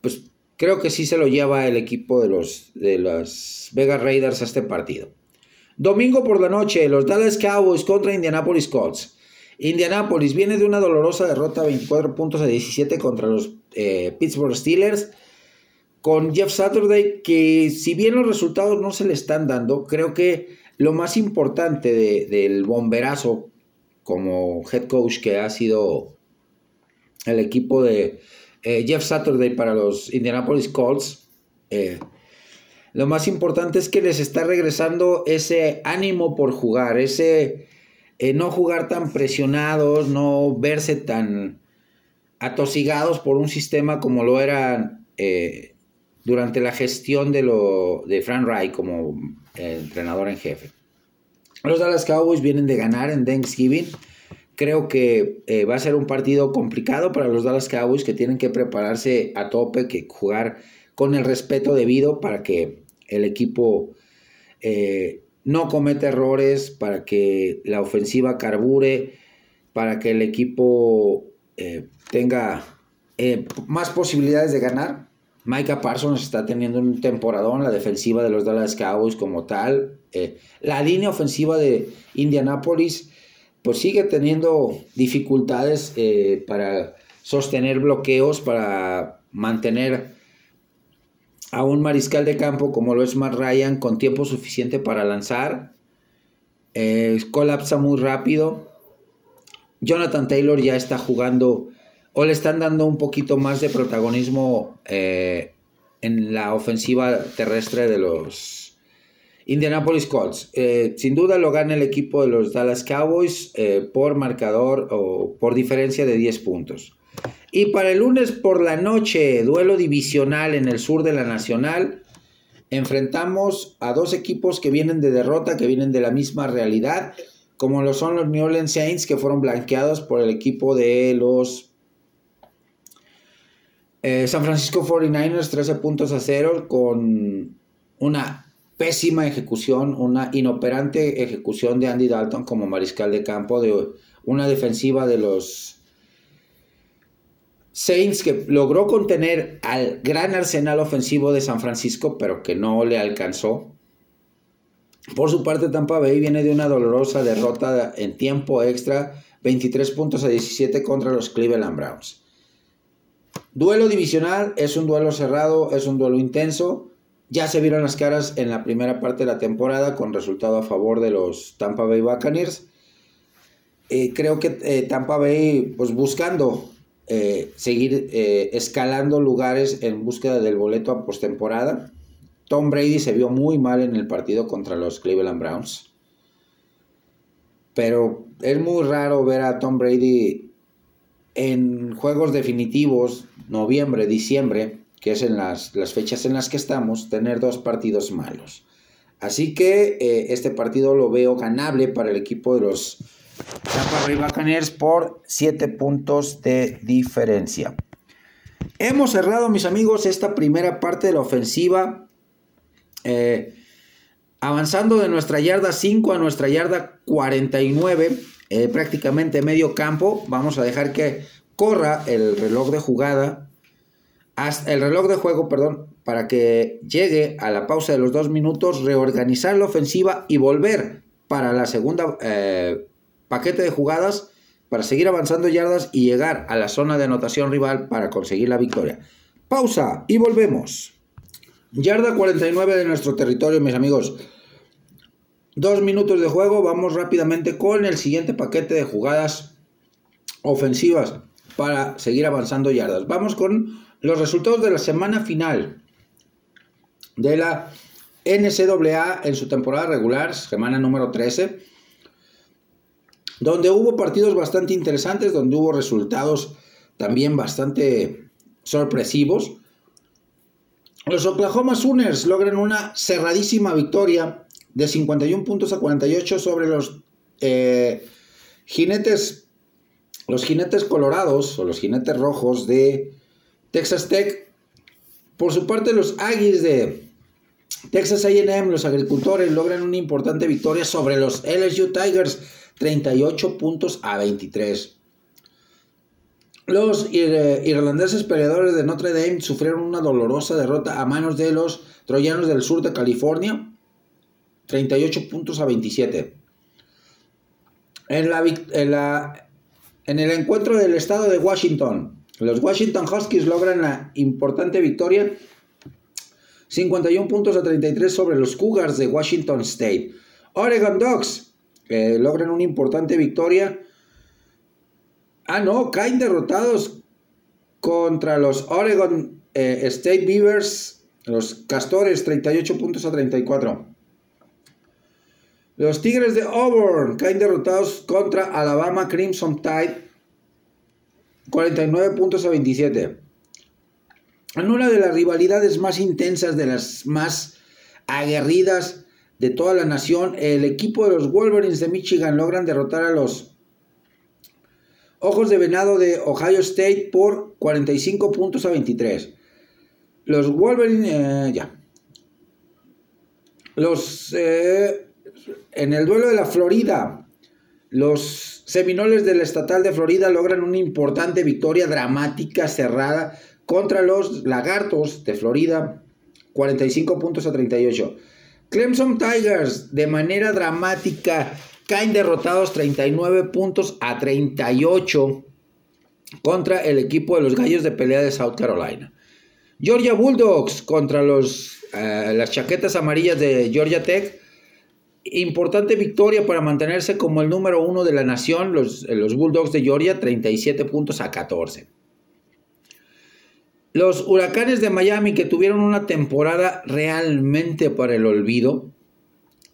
Pues creo que sí se lo lleva el equipo de los de las Vegas Raiders a este partido. Domingo por la noche, los Dallas Cowboys contra Indianapolis Colts. Indianapolis viene de una dolorosa derrota 24 puntos a 17 contra los eh, Pittsburgh Steelers. Con Jeff Saturday, que si bien los resultados no se le están dando, creo que lo más importante del bomberazo como head coach que ha sido el equipo de eh, Jeff Saturday para los Indianapolis Colts, eh, lo más importante es que les está regresando ese ánimo por jugar, ese eh, no jugar tan presionados, no verse tan atosigados por un sistema como lo eran durante la gestión de, lo, de Frank como entrenador en jefe. Los Dallas Cowboys vienen de ganar en Thanksgiving. Creo que va a ser un partido complicado para los Dallas Cowboys que tienen que prepararse a tope, que jugar con el respeto debido para que el equipo no comete errores, para que la ofensiva carbure, para que el equipo eh, tenga eh, más posibilidades de ganar. Micah Parsons está teniendo un temporadón, la defensiva de los Dallas Cowboys como tal. Eh, la línea ofensiva de Indianapolis pues sigue teniendo dificultades eh, para sostener bloqueos, para mantener a un mariscal de campo como lo es Matt Ryan con tiempo suficiente para lanzar. Eh, colapsa muy rápido. Jonathan Taylor ya está jugando o le están dando un poquito más de protagonismo eh, en la ofensiva terrestre de los Indianapolis Colts. Eh, sin duda lo gana el equipo de los Dallas Cowboys por marcador o por diferencia de 10 puntos. Y para el lunes por la noche, duelo divisional en el sur de la Nacional, enfrentamos a dos equipos que vienen de derrota, que vienen de la misma realidad, como lo son los New Orleans Saints, que fueron blanqueados por el equipo de los eh, San Francisco 49ers, 13 puntos a cero, con una pésima ejecución, una inoperante ejecución de Andy Dalton como mariscal de campo, de una defensiva de los Saints que logró contener al gran arsenal ofensivo de San Francisco, pero que no le alcanzó. Por su parte, Tampa Bay viene de una dolorosa derrota en tiempo extra, 23 puntos a 17 contra los Cleveland Browns. Duelo divisional, es un duelo cerrado, es un duelo intenso. Ya se vieron las caras en la primera parte de la temporada con resultado a favor de los Tampa Bay Buccaneers. Eh, creo que eh, Tampa Bay, pues buscando eh, seguir escalando lugares en búsqueda del boleto a postemporada. Tom Brady se vio muy mal en el partido contra los Cleveland Browns. Pero es muy raro ver a Tom Brady en juegos definitivos, noviembre, diciembre, que es en las, fechas en las que estamos, tener dos partidos malos. Así que eh, este partido lo veo ganable para el equipo de los Tampa Bay Buccaneers por 7 puntos de diferencia. Hemos cerrado, mis amigos, esta primera parte de la ofensiva. Eh, avanzando de nuestra yarda 5 a nuestra yarda 49, eh, prácticamente medio campo. Vamos a dejar que corra el reloj de jugada, el reloj de juego, perdón, para que llegue a la pausa de los dos minutos, reorganizar la ofensiva y volver para la segunda eh, paquete de jugadas para seguir avanzando yardas y llegar a la zona de anotación rival para conseguir la victoria. Pausa y volvemos. Yarda 49 de nuestro territorio, mis amigos. Dos minutos de juego, vamos rápidamente con el siguiente paquete de jugadas ofensivas para seguir avanzando yardas. Vamos con los resultados de la semana final de la NCAA en su temporada regular, semana número 13 donde hubo partidos bastante interesantes, donde hubo resultados también bastante sorpresivos. Los Oklahoma Sooners logran una cerradísima victoria de 51 puntos a 48 sobre los eh, jinetes, los jinetes colorados o los jinetes rojos de Texas Tech. Por su parte, los Aggies de Texas AM, los agricultores, logran una importante victoria sobre los LSU Tigers 38 puntos a 23. Los irlandeses peleadores de Notre Dame sufrieron una dolorosa derrota a manos de los troyanos del sur de California, 38 puntos a 27. En, la, en, la, en el encuentro del estado de Washington, los Washington Huskies logran la importante victoria, 51 puntos a 33 sobre los Cougars de Washington State. Oregon Ducks logran una importante victoria. Ah, no, caen derrotados contra los Oregon eh, State Beavers, los Castores, 38 puntos a 34. Los Tigres de Auburn caen derrotados contra Alabama Crimson Tide, 49 puntos a 27. En una de las rivalidades más intensas, de las más aguerridas de toda la nación, el equipo de los Wolverines de Michigan logran derrotar a los Ojos de Venado de Ohio State por 45 puntos a 23. Los Wolverines, eh, ya. Los, eh, en el duelo de la Florida, los Seminoles del Estatal de Florida logran una importante victoria dramática cerrada contra los Lagartos de Florida, 45 puntos a 38. Clemson Tigers de manera dramática caen derrotados 39 puntos a 38 contra el equipo de los Gallos de Pelea de South Carolina. Georgia Bulldogs contra los, eh, las chaquetas amarillas de Georgia Tech. Importante victoria para mantenerse como el número uno de la nación, los, los Bulldogs de Georgia, 37 puntos a 14. Los Huracanes de Miami que tuvieron una temporada realmente para el olvido.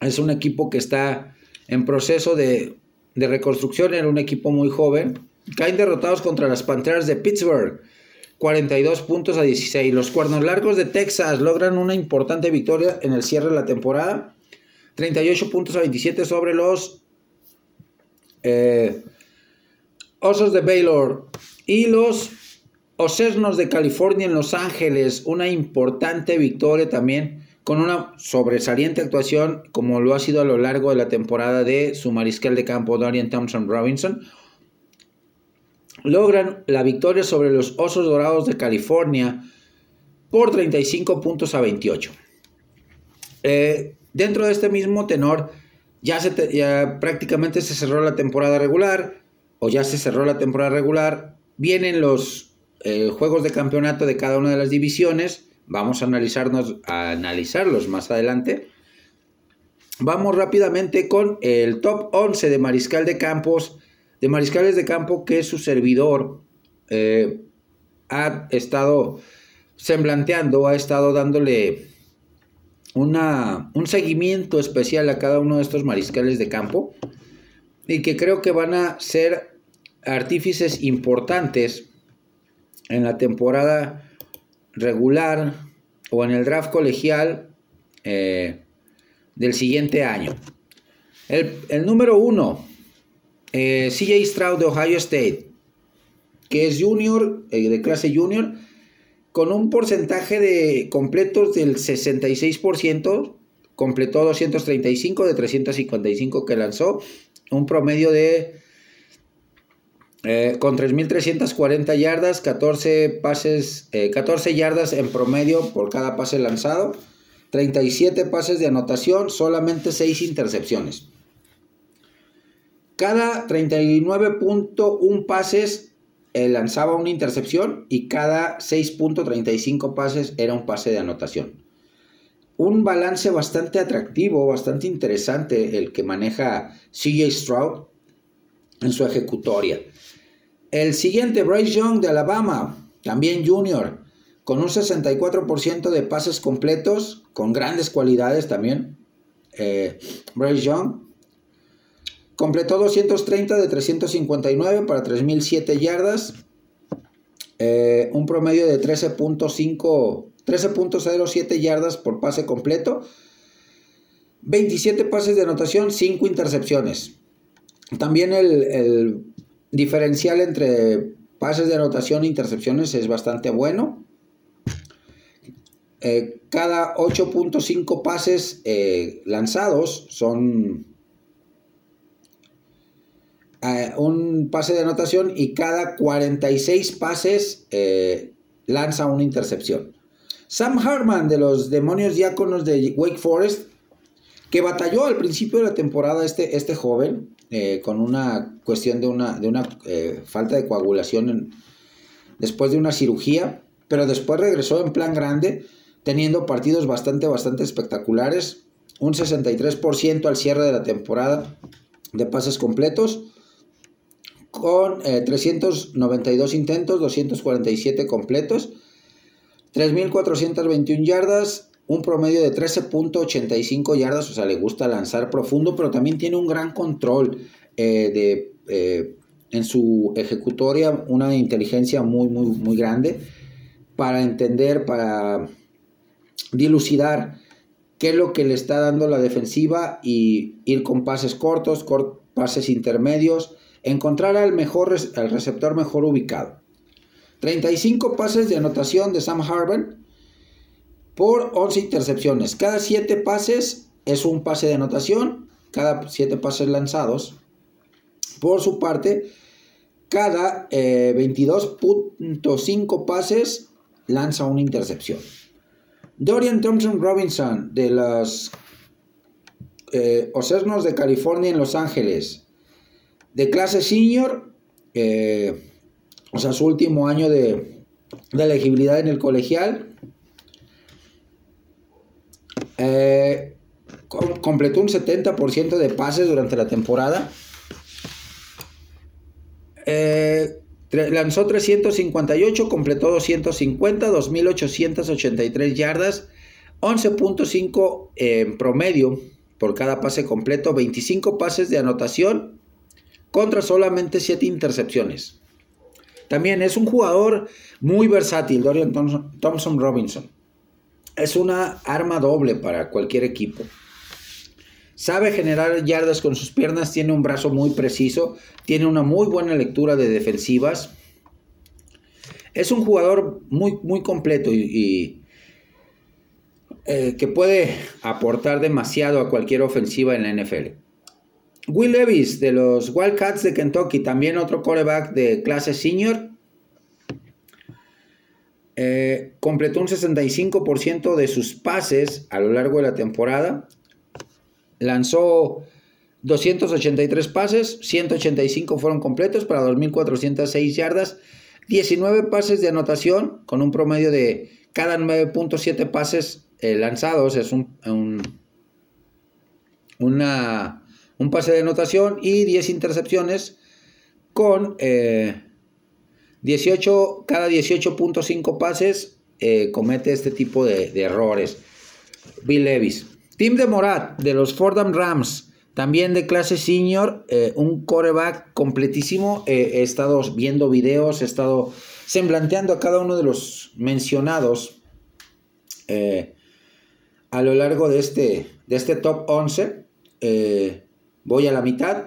Es un equipo que está en proceso de, de reconstrucción, era un equipo muy joven. Caen derrotados contra las Panteras de Pittsburgh 42 puntos a 16. Los Cuernos Largos de Texas logran una importante victoria en el cierre de la temporada. 38 puntos a 27 sobre los eh, Osos de Baylor. Y los Ocernos de California en Los Ángeles. Una importante victoria también con una sobresaliente actuación como lo ha sido a lo largo de la temporada de su mariscal de campo Dorian Thompson Robinson logran la victoria sobre los Osos Dorados de California por 35 puntos a 28. Eh, dentro de este mismo tenor, ya, se prácticamente se cerró la temporada regular, o ya se cerró la temporada regular, vienen los eh, juegos de campeonato de cada una de las divisiones, vamos a, analizarnos, a analizarlos más adelante. Vamos rápidamente con el top 11 de Mariscal de Campos de mariscales de campo que su servidor eh, ha estado semblanteando, ha estado dándole una, un seguimiento especial a cada uno de estos mariscales de campo y que creo que van a ser artífices importantes en la temporada regular o en el draft colegial eh, del siguiente año. El, el número uno eh, CJ Stroud de Ohio State, que es junior, eh, de clase junior, con un porcentaje de completos del 66%, completó 235 de 355 que lanzó, un promedio de eh, con 3.340 yardas, 14 pases, 14 yardas en promedio por cada pase lanzado, 37 pases de anotación, solamente 6 intercepciones. Cada 39.1 pases lanzaba una intercepción y cada 6.35 pases era un pase de anotación. Un balance bastante atractivo, bastante interesante el que maneja CJ Stroud en su ejecutoria. El siguiente, Bryce Young de Alabama, también junior, con un 64% de pases completos, con grandes cualidades también. Eh, Bryce Young, Completó 230 de 359 para 3007 yardas. Eh, un promedio de 13.5 13.07 yardas por pase completo. 27 pases de anotación, 5 intercepciones. También el, diferencial entre pases de anotación e intercepciones es bastante bueno. Eh, cada 8.5 pases eh, lanzados son un pase de anotación y cada 46 pases eh, lanza una intercepción. Sam Harman de los Demonios Diáconos de Wake Forest, que batalló al principio de la temporada este, este joven, eh, con una cuestión de una, de una eh, falta de coagulación después de una cirugía, pero después regresó en plan grande, teniendo partidos bastante, bastante espectaculares, un 63% al cierre de la temporada de pases completos, con 392 eh, intentos, 247 completos, 3.421 yardas, un promedio de 13.85 yardas, o sea, le gusta lanzar profundo, pero también tiene un gran control eh, de, eh, en su ejecutoria, una inteligencia muy, muy, muy grande para entender, para dilucidar qué es lo que le está dando la defensiva y ir con pases cortos, pases intermedios, encontrar al, mejor, receptor mejor ubicado. 35 pases de anotación de Sam Harvard por 11 intercepciones. Cada 7 pases es un pase de anotación, cada 7 pases lanzados. Por su parte, cada 22.5 eh, pases lanza una intercepción. Dorian Thompson Robinson de los eh, Ocernos de California en Los Ángeles. De clase senior, eh, o sea, su último año de, de elegibilidad en el colegial. Eh, completó un 70% de pases durante la temporada. Eh, lanzó 358, completó 250, 2.883 yardas, 11.5 en promedio por cada pase completo, 25 pases de anotación contra solamente 7 intercepciones. También es un jugador muy versátil, Dorian Thompson Robinson. Es una arma doble para cualquier equipo. Sabe generar yardas con sus piernas, tiene un brazo muy preciso, tiene una muy buena lectura de defensivas. Es un jugador muy, muy completo y, eh, que puede aportar demasiado a cualquier ofensiva en la NFL. Will Levis de los Wildcats de Kentucky, también otro quarterback de clase senior. Eh, completó un 65% de sus pases a lo largo de la temporada. Lanzó 283 pases, 185 fueron completos para 2.406 yardas, 19 pases de anotación con un promedio de cada 9.7 pases eh, lanzados, es un, una, un pase de anotación y 10 intercepciones con 18, eh, cada 18.5 pases eh, comete este tipo de, errores. Bill Levis. Tim de Morat, de los Fordham Rams, también de clase senior, eh, un coreback completísimo. He estado viendo videos, he estado semblanteando a cada uno de los mencionados a lo largo de este, de este top 11. Voy a la mitad.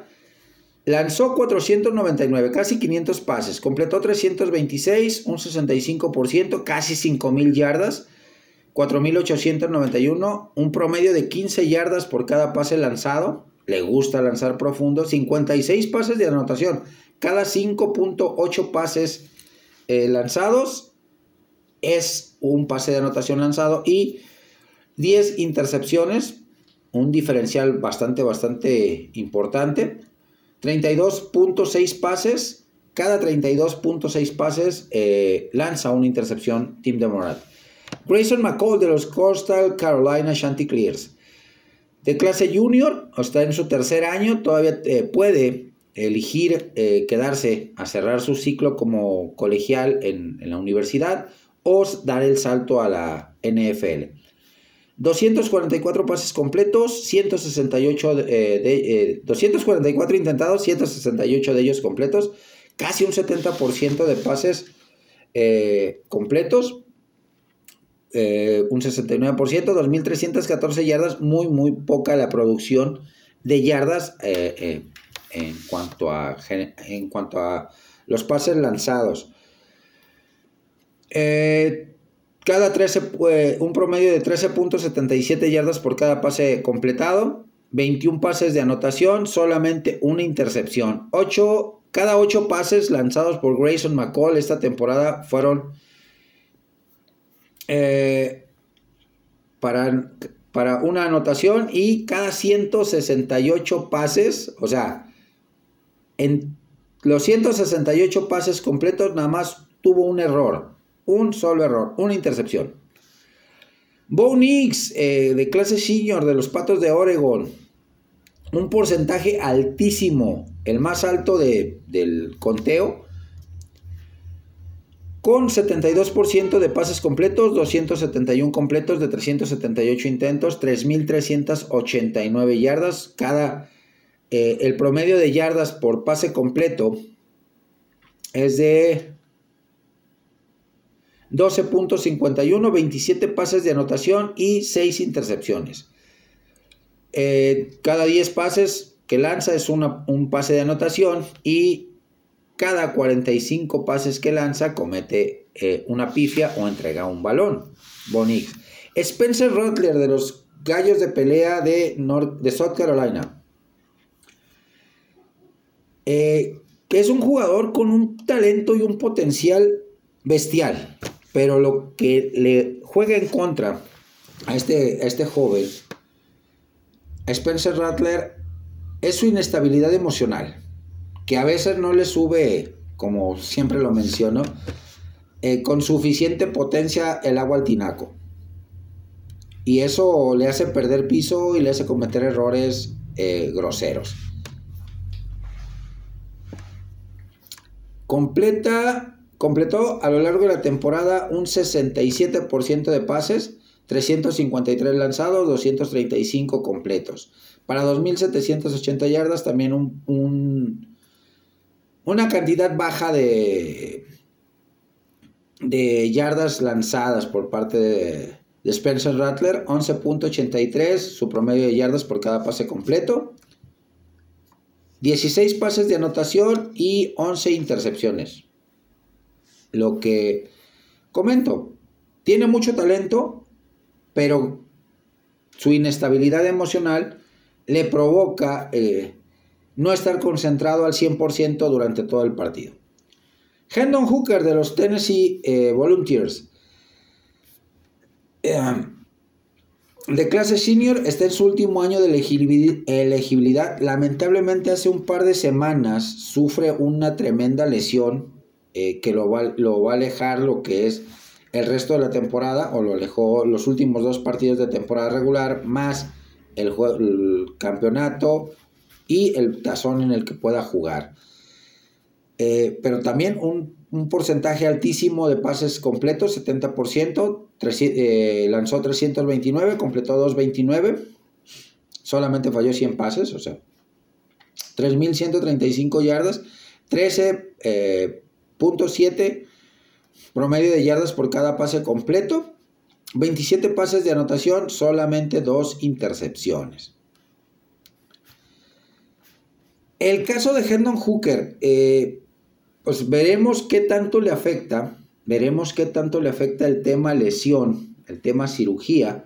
Lanzó 499, casi 500 pases, completó 326, un 65%, casi 5000 yardas. 4.891, un promedio de 15 yardas por cada pase lanzado. Le gusta lanzar profundo. 56 pases de anotación. Cada 5.8 pases eh, lanzados es un pase de anotación lanzado. Y 10 intercepciones. Un diferencial bastante, bastante importante. 32.6 pases. Cada 32.6 pases eh, lanza una intercepción Team de Morat. Grayson McCall de los Coastal Carolina Chanticleers. De clase junior, está en su tercer año, todavía eh, puede elegir eh, quedarse a cerrar su ciclo como colegial en, la universidad o dar el salto a la NFL. 244 pases completos, 168 de, 244 eh, intentados, 168 de ellos completos, casi un 70% de pases completos eh, un 69%, 2.314 yardas, muy, muy poca la producción de yardas eh, eh, en, cuanto a, en cuanto a los pases lanzados. Cada 13, un promedio de 13.77 yardas por cada pase completado, 21 pases de anotación, solamente una intercepción. 8, cada 8 pases lanzados por Grayson McCall esta temporada fueron eh, para, para una anotación y cada 168 pases, o sea, en los 168 pases completos nada más tuvo un error, un solo error, una intercepción. Bo Nix, eh, de clase senior de los Patos de Oregon, un porcentaje altísimo, el más alto de, del conteo, con 72% de pases completos, 271 completos de 378 intentos, 3.389 yardas. Cada, eh, el promedio de yardas por pase completo es de 12.51, 27 pases de anotación y 6 intercepciones. Eh, cada 10 pases que lanza es un pase de anotación y cada 45 pases que lanza comete eh, una pifia o entrega un balón. Bonix. Spencer Rattler de los Gallos de Pelea de, de South Carolina. Eh, que es un jugador con un talento y un potencial bestial. Pero lo que le juega en contra a este, a este joven Spencer Rattler es su inestabilidad emocional, que a veces no le sube, como siempre lo menciono, eh, con suficiente potencia el agua al tinaco. Y eso le hace perder piso y le hace cometer errores eh, groseros. Completa, completó a lo largo de la temporada un 67% de pases, 353 lanzados, 235 completos. Para 2.780 yardas también un, una cantidad baja de, de yardas lanzadas por parte de, de Spencer Rattler, 11.83 su promedio de yardas por cada pase completo. 16 pases de anotación y 11 intercepciones. Lo que comento, tiene mucho talento, pero su inestabilidad emocional le provoca eh, no estar concentrado al 100% durante todo el partido. Hendon Hooker de los Tennessee eh, Volunteers. Eh, de clase senior está en su último año de elegibilidad. Lamentablemente hace un par de semanas sufre una tremenda lesión eh, que lo va, lo va, a alejar lo que es el resto de la temporada o lo alejó los últimos dos partidos de temporada regular más el, campeonato y el tazón en el que pueda jugar. Eh, pero también un, porcentaje altísimo de pases completos, 70%, eh, lanzó 329, completó 229, solamente falló 100 pases, o sea, 3.135 yardas, 13.7 eh, promedio de yardas por cada pase completo, 27 pases de anotación, solamente 2 intercepciones. El caso de Hendon Hooker, pues veremos qué tanto le afecta, veremos qué tanto le afecta el tema lesión, el tema cirugía,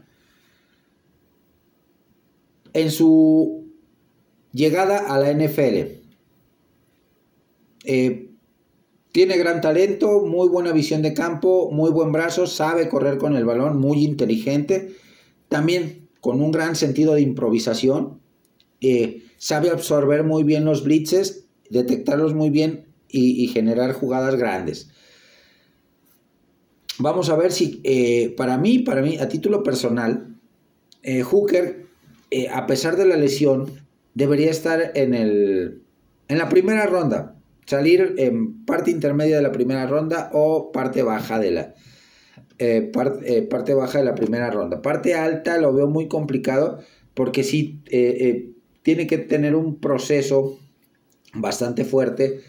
en su llegada a la NFL. Eh, tiene gran talento, muy buena visión de campo, muy buen brazo, sabe correr con el balón, muy inteligente, también con un gran sentido de improvisación, eh, sabe absorber muy bien los blitzes, detectarlos muy bien y, generar jugadas grandes. Vamos a ver si, eh, para mí, para mí, a título personal, eh, Hooker, a pesar de la lesión, debería estar en, el, en la primera ronda, salir en parte intermedia de la primera ronda o parte baja de la, parte baja de la primera ronda. Parte alta lo veo muy complicado porque sí tiene que tener un proceso bastante fuerte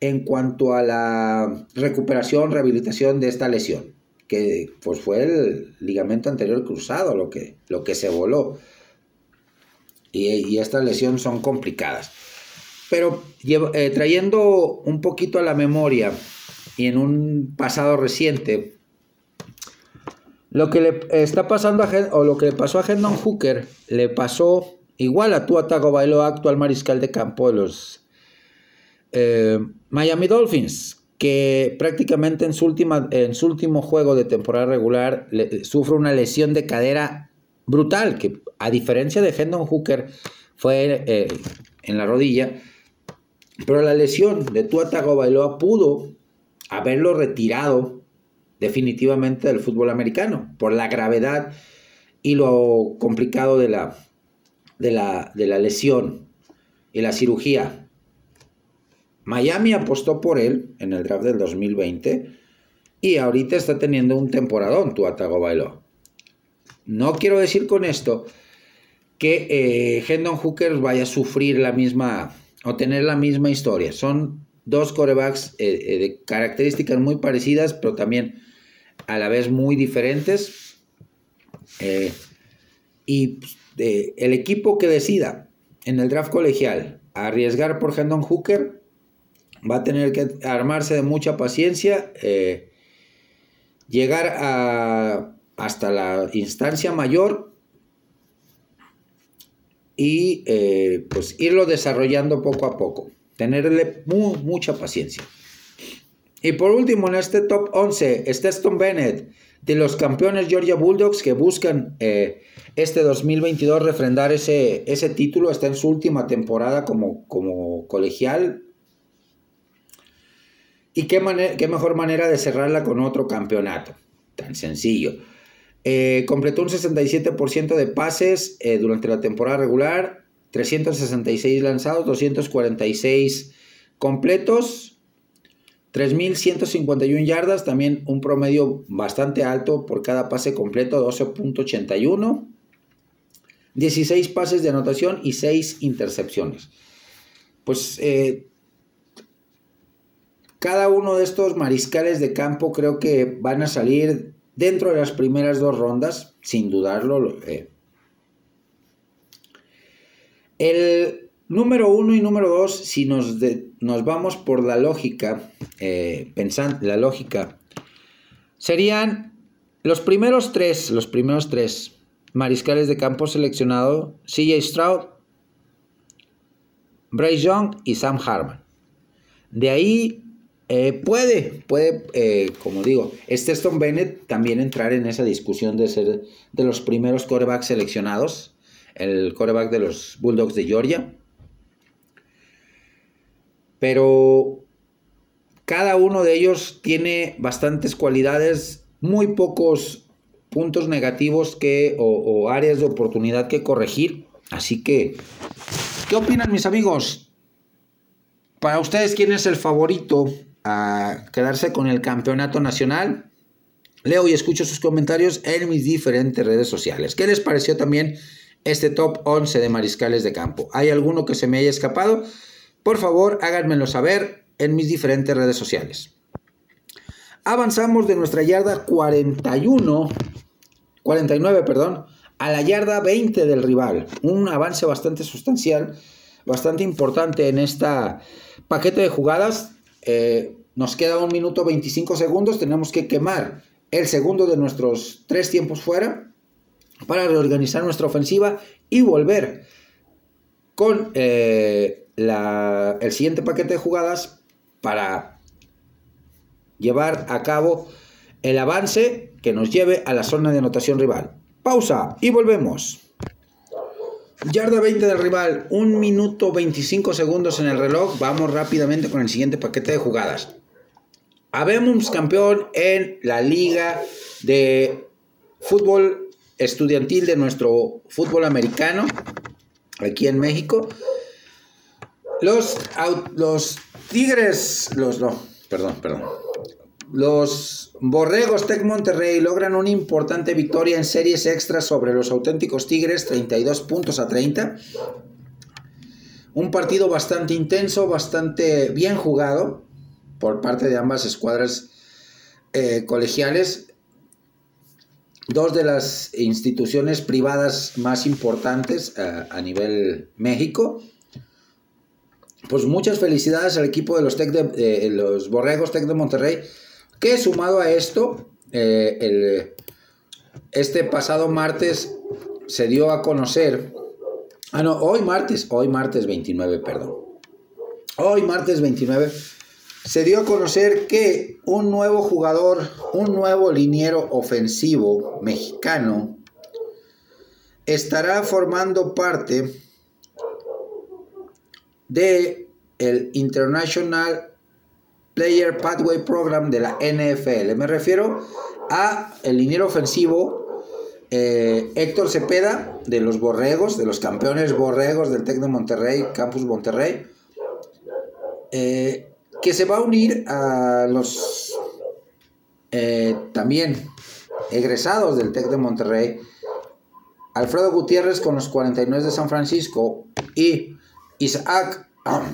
en cuanto a la recuperación, rehabilitación de esta lesión, que pues fue el ligamento anterior cruzado lo que, lo que se voló. Y, estas lesiones son complicadas. Pero eh, trayendo un poquito a la memoria y en un pasado reciente, lo que le está pasando a, o lo que le pasó a Hendon Hooker le pasó igual a Tua Tagovailoa, actual mariscal de campo de los eh, Miami Dolphins, que prácticamente en su, última, en su último juego de temporada regular sufre una lesión de cadera brutal, que a diferencia de Hendon Hooker fue eh, en la rodilla, pero la lesión de Tua Tagovailoa pudo haberlo retirado definitivamente del fútbol americano por la gravedad y lo complicado de la, de la, de la lesión y la cirugía. Miami apostó por él en el draft del 2020 y ahorita está teniendo un temporadón Tua Tagovailoa. No quiero decir con esto que eh, Hendon Hooker vaya a sufrir la misma o tener la misma historia. Son dos corebacks eh, eh, de características muy parecidas, pero también a la vez muy diferentes. y pues, el equipo que decida en el draft colegial arriesgar por Hendon Hooker va a tener que armarse de mucha paciencia, eh, llegar a, hasta la instancia mayor y eh, pues irlo desarrollando poco a poco, tenerle mucha paciencia. Y por último, en este top 11, Stetson Bennett, de los campeones Georgia Bulldogs que buscan eh, este 2022 refrendar ese, ese título. Está en su última temporada como, como colegial. Y qué, qué mejor manera de cerrarla con otro campeonato. Tan sencillo. Eh, completó un 67% de pases eh, durante la temporada regular. 366 lanzados, 246 completos. 3.151 yardas, también un promedio bastante alto por cada pase completo, 12.81. 16 pases de anotación y 6 intercepciones. Pues eh, cada uno de estos mariscales de campo creo que van a salir dentro de las primeras dos rondas, sin dudarlo. Eh. El Número uno y número dos, si nos, nos vamos por la lógica, eh, pensando la lógica, serían los primeros tres, los primeros tres mariscales de campo seleccionado, CJ Stroud, Bryce Young y Sam Harman. De ahí eh, puede, puede, eh, como digo, Stone Bennett también entrar en esa discusión de ser de los primeros corebacks seleccionados, el coreback de los Bulldogs de Georgia pero cada uno de ellos tiene bastantes cualidades, muy pocos puntos negativos que, o, áreas de oportunidad que corregir. Así que, ¿qué opinan mis amigos? Para ustedes, ¿quién es el favorito a quedarse con el campeonato nacional? Leo y escucho sus comentarios en mis diferentes redes sociales. ¿Qué les pareció también este top 11 de mariscales de campo? ¿Hay alguno que se me haya escapado? Por favor, háganmelo saber en mis diferentes redes sociales. Avanzamos de nuestra yarda 41, 49, perdón, a la yarda 20 del rival. Un avance bastante sustancial, bastante importante en esta paquete de jugadas. Eh, nos queda un minuto 25 segundos. Tenemos que quemar el segundo de nuestros tres tiempos fuera para reorganizar nuestra ofensiva y volver con eh, el siguiente paquete de jugadas para llevar a cabo el avance que nos lleve a la zona de anotación rival. Pausa y volvemos. Yarda 20 del rival, 1 minuto 25 segundos en el reloj. Vamos rápidamente con el siguiente paquete de jugadas. Habemos campeón en la liga de fútbol estudiantil de nuestro fútbol americano aquí en México. Los, los Tigres, los no, perdón, perdón. Los Borregos Tec Monterrey logran una importante victoria en series extras sobre los auténticos Tigres, 32 puntos a 30. Un partido bastante intenso, bastante bien jugado por parte de ambas escuadras eh, colegiales. Dos de las instituciones privadas más importantes eh, a nivel México pues muchas felicidades al equipo de los, Tec de, los Borregos Tec de Monterrey, que sumado a esto, eh, este pasado martes se dio a conocer, ah no, hoy martes, hoy martes 29, perdón, hoy martes 29, se dio a conocer que un nuevo jugador, un nuevo liniero ofensivo mexicano, estará formando parte de el International Player Pathway Program de la NFL. Me refiero a el liniero ofensivo eh, Héctor Cepeda de los Borregos, de los campeones Borregos del Tec de Monterrey, Campus Monterrey, eh, que se va a unir a los eh, también egresados del Tec de Monterrey, Alfredo Gutiérrez con los 49 de San Francisco y Isaac,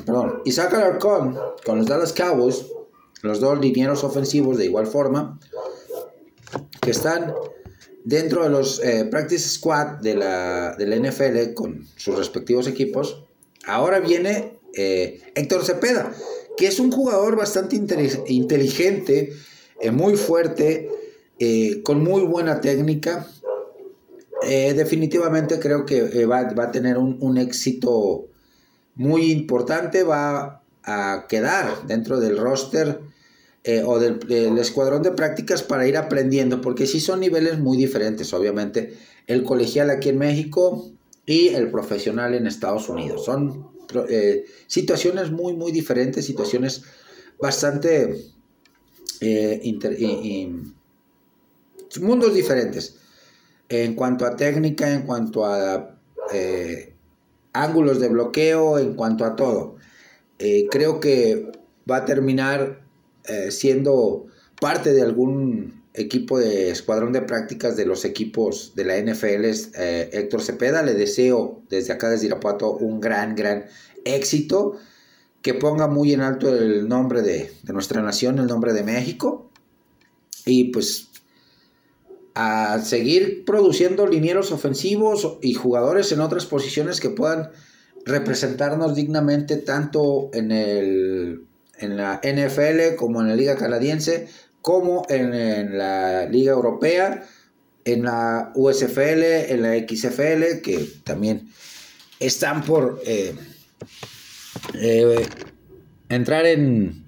perdón, Isaac Alarcón con los Dallas Cowboys, los dos linieros ofensivos de igual forma, que están dentro de los eh, Practice Squad de la, NFL con sus respectivos equipos. Ahora viene eh, Héctor Cepeda, que es un jugador bastante inteligente, eh, muy fuerte, con muy buena técnica. definitivamente creo que va, a tener un, un éxito muy importante, va a quedar dentro del roster eh, o del, escuadrón de prácticas para ir aprendiendo, porque sí son niveles muy diferentes, obviamente, el colegial aquí en México y el profesional en Estados Unidos. Son eh, situaciones muy, muy diferentes, situaciones bastante... Eh, mundos diferentes en cuanto a técnica, en cuanto a ángulos de bloqueo, en cuanto a todo. creo que va a terminar eh, siendo parte de algún equipo de escuadrón de prácticas de los equipos de la NFL, eh, Héctor Cepeda. Le deseo desde acá, desde Irapuato, un gran, gran éxito. Que ponga muy en alto el nombre de, nuestra nación, el nombre de México. Y pues a seguir produciendo linieros ofensivos y jugadores en otras posiciones que puedan representarnos dignamente tanto en el en la NFL, como en la Liga Canadiense, como en, la Liga Europea, en la USFL, en la XFL, que también están por eh, eh, entrar en,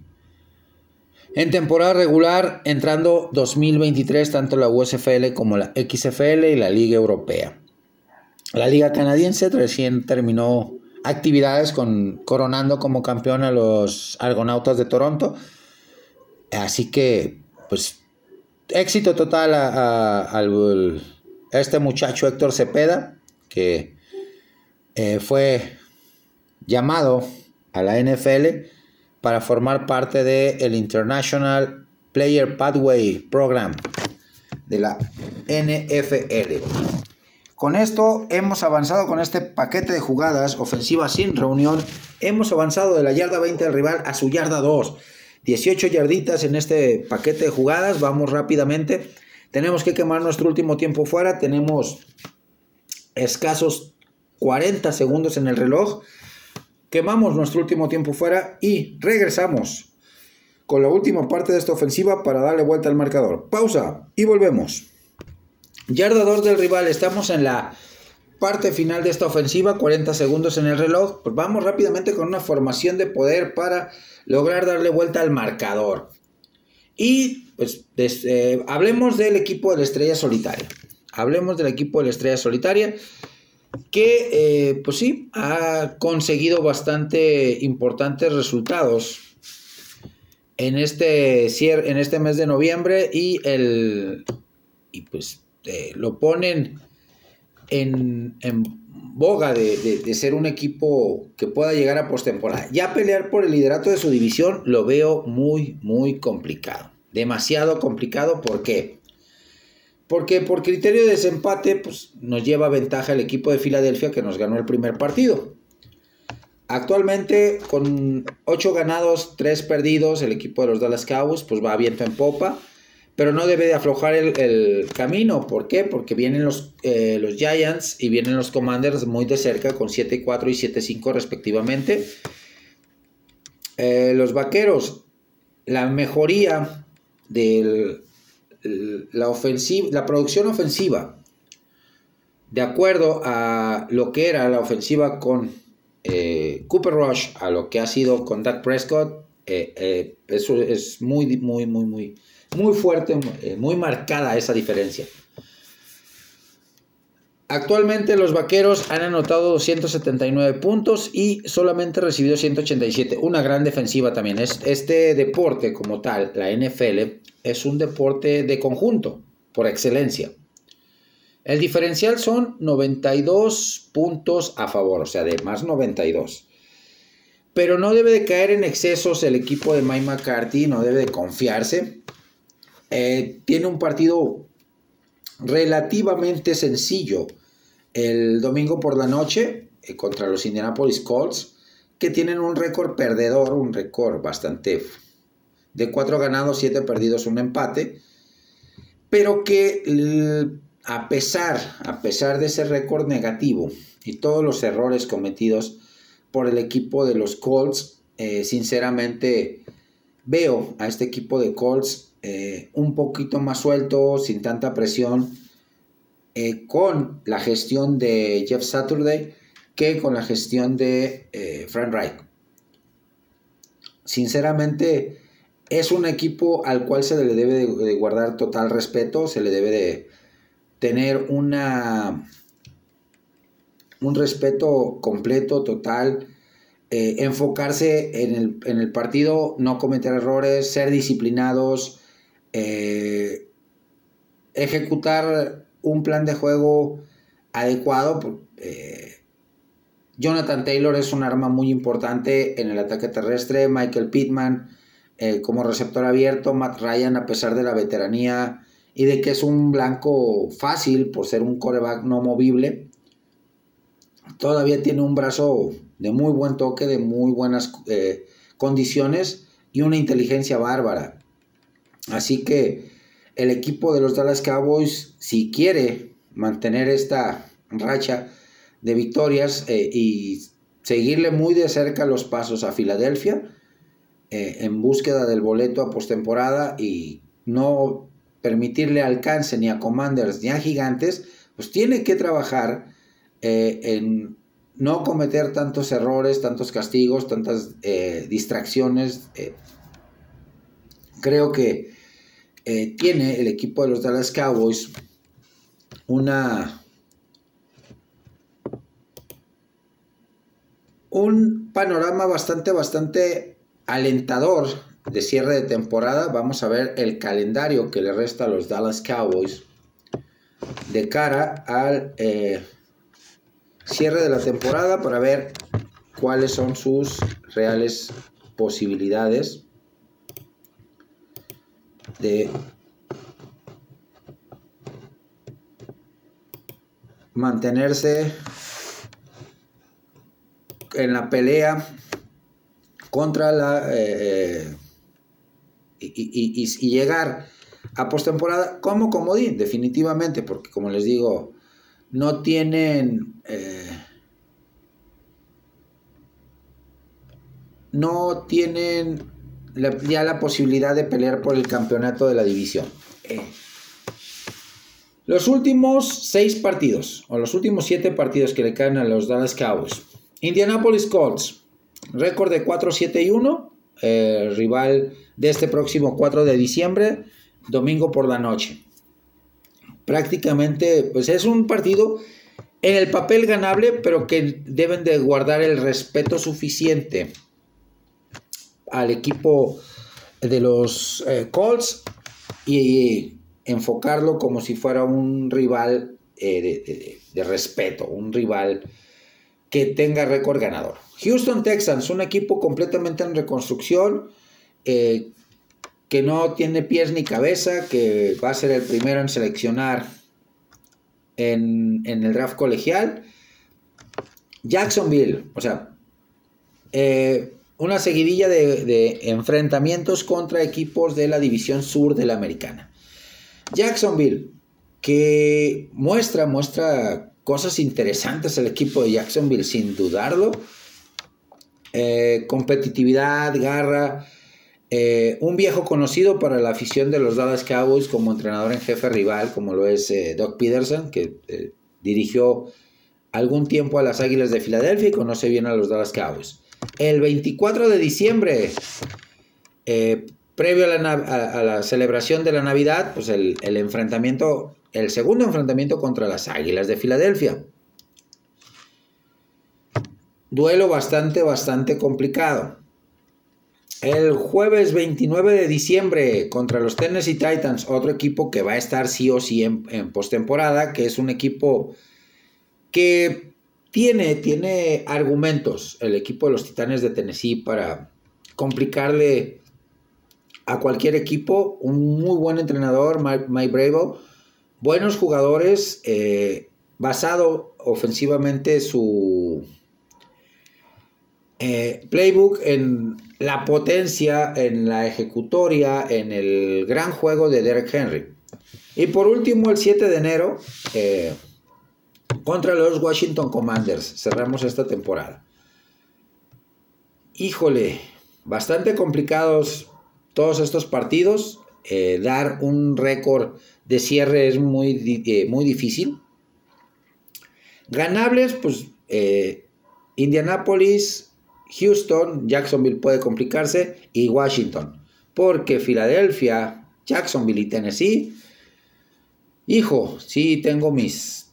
en temporada regular, entrando 2023, tanto la USFL como la XFL y la Liga Europea. La Liga Canadiense recién terminó actividades con coronando como campeón a los Argonautas de Toronto. Así que, pues, éxito total a, este muchacho Héctor Cepeda, que eh, fue llamado a la NFL para formar parte del el International Player Pathway Program de la NFL. Con esto hemos avanzado con este paquete de jugadas ofensivas sin reunión. Hemos avanzado de la yarda 20 del rival a su yarda 2. 18 yarditas en este paquete de jugadas. Vamos rápidamente. Tenemos que quemar nuestro último tiempo fuera. Tenemos escasos 40 segundos en el reloj. Quemamos nuestro último tiempo fuera y regresamos con la última parte de esta ofensiva para darle vuelta al marcador. Pausa y volvemos. Yarda 2 del rival, estamos en la parte final de esta ofensiva, 40 segundos en el reloj. Pues vamos rápidamente con una formación de poder para lograr darle vuelta al marcador. Y pues eh, hablemos del equipo de la estrella solitaria. Hablemos del equipo de la estrella solitaria que eh, pues sí, ha conseguido bastante importantes resultados en este, en este mes de noviembre y el y pues este, lo ponen en, boga de, ser un equipo que pueda llegar a postemporada. Ya pelear por el liderato de su división lo veo muy, muy complicado. Demasiado complicado. ¿Por qué? Porque por criterio de desempate, pues, nos lleva ventaja el equipo de Filadelfia que nos ganó el primer partido. Actualmente, con 8 ganados, 3 perdidos, el equipo de los Dallas Cowboys pues va viento en popa pero no debe de aflojar el, camino. ¿Por qué? Porque vienen los, eh, los Giants y vienen los Commanders muy de cerca con 7-4 y 7-5 respectivamente. Eh, los Vaqueros, la mejoría de la, ofensiva, la producción ofensiva, de acuerdo a lo que era la ofensiva con eh, Cooper Rush, a lo que ha sido con Dak Prescott, eso es muy, muy, muy, muy muy fuerte, eh, muy marcada esa diferencia. Actualmente los vaqueros han anotado 279 puntos y solamente recibido 187. Una gran defensiva también. Este deporte como tal, la NFL, es un deporte de conjunto, por excelencia. El diferencial son 92 puntos a favor, o sea, de más 92. Pero no debe de caer en excesos el equipo de Mike McCarthy, no debe de confiarse. Eh, tiene un partido relativamente sencillo el domingo por la noche eh, contra los Indianapolis Colts, que tienen un récord perdedor, un récord bastante de cuatro ganados, siete perdidos, un empate, pero que a pesar, a pesar de ese récord negativo y todos los errores cometidos por el equipo de los Colts, eh, sinceramente veo a este equipo de Colts eh, un poquito más suelto, sin tanta presión, eh, con la gestión de Jeff Saturday que con la gestión de Frank Reich. Sinceramente, es un equipo al cual se le debe de, guardar total respeto, se le debe de tener una un respeto completo, total, eh, enfocarse en el, en el, partido, no cometer errores, ser disciplinados, eh, ejecutar un plan de juego adecuado. Eh, Jonathan Taylor es un arma muy importante en el ataque terrestre. Michael Pittman eh, como receptor abierto. Matt Ryan, a pesar de la veteranía y de que es un blanco fácil por ser un coreback no movible, todavía tiene un brazo de muy buen toque, de muy buenas eh, condiciones y una inteligencia bárbara. Así que el equipo de los Dallas Cowboys, si quiere mantener esta racha de victorias eh, y seguirle muy de cerca los pasos a Filadelfia eh, en búsqueda del boleto a postemporada y no permitirle alcance ni a Commanders ni a Gigantes, pues tiene que trabajar eh, en no cometer tantos errores, tantos castigos, tantas distracciones. creo que tiene el equipo de los Dallas Cowboys una un panorama bastante, bastante alentador de cierre de temporada. Vamos a ver el calendario que le resta a los Dallas Cowboys de cara al eh, cierre de la temporada para ver cuáles son sus reales posibilidades de mantenerse en la pelea contra la... Eh, y, llegar a postemporada como comodín, definitivamente, porque como les digo, no tienen... Eh, no tienen ya la posibilidad de pelear por el campeonato de la división. Eh, los últimos seis partidos, o los últimos siete partidos que le caen a los Dallas Cowboys. Indianapolis Colts, récord de 4-7 1, eh, rival de este próximo 4 de diciembre, domingo por la noche. Prácticamente, pues es un partido en el papel ganable, pero que deben de guardar el respeto suficiente al equipo de los eh, Colts y enfocarlo como si fuera un rival eh, de, respeto, un rival que tenga récord ganador. Houston Texans, un equipo completamente en reconstrucción, eh, que no tiene pies ni cabeza, que va a ser el primero en seleccionar en, el draft colegial. Jacksonville, o sea, eh, una seguidilla de, enfrentamientos contra equipos de la división sur de la americana. Jacksonville, que muestra, muestra cosas interesantes el equipo de Jacksonville, sin dudarlo. Eh, competitividad, garra. Eh, un viejo conocido para la afición de los Dallas Cowboys como entrenador en jefe rival, como lo es eh, Doc Peterson, que dirigió algún tiempo a las Águilas de Filadelfia y conoce bien a los Dallas Cowboys. El 24 de diciembre, previo a la, celebración de la Navidad, pues el, enfrentamiento, el segundo enfrentamiento contra las Águilas de Filadelfia. Duelo bastante, bastante complicado. El jueves 29 de diciembre contra los Tennessee Titans, otro equipo que va a estar sí o sí en, postemporada, que es un equipo que tiene, tiene argumentos, el equipo de los Titanes de Tennessee, para complicarle a cualquier equipo, un muy buen entrenador, Mike, Bravo, buenos jugadores, eh, basado ofensivamente su eh, playbook en la potencia, en la ejecutoria, en el gran juego de Derek Henry. Y por último, el 7 de enero, eh, contra los Washington Commanders, cerramos esta temporada. Híjole, bastante complicados todos estos partidos. Eh, dar un récord de cierre es muy, eh, muy difícil. Ganables, pues eh, Indianapolis, Houston, Jacksonville puede complicarse y Washington. porque Filadelfia, Jacksonville y Tennessee, hijo, sí tengo mis,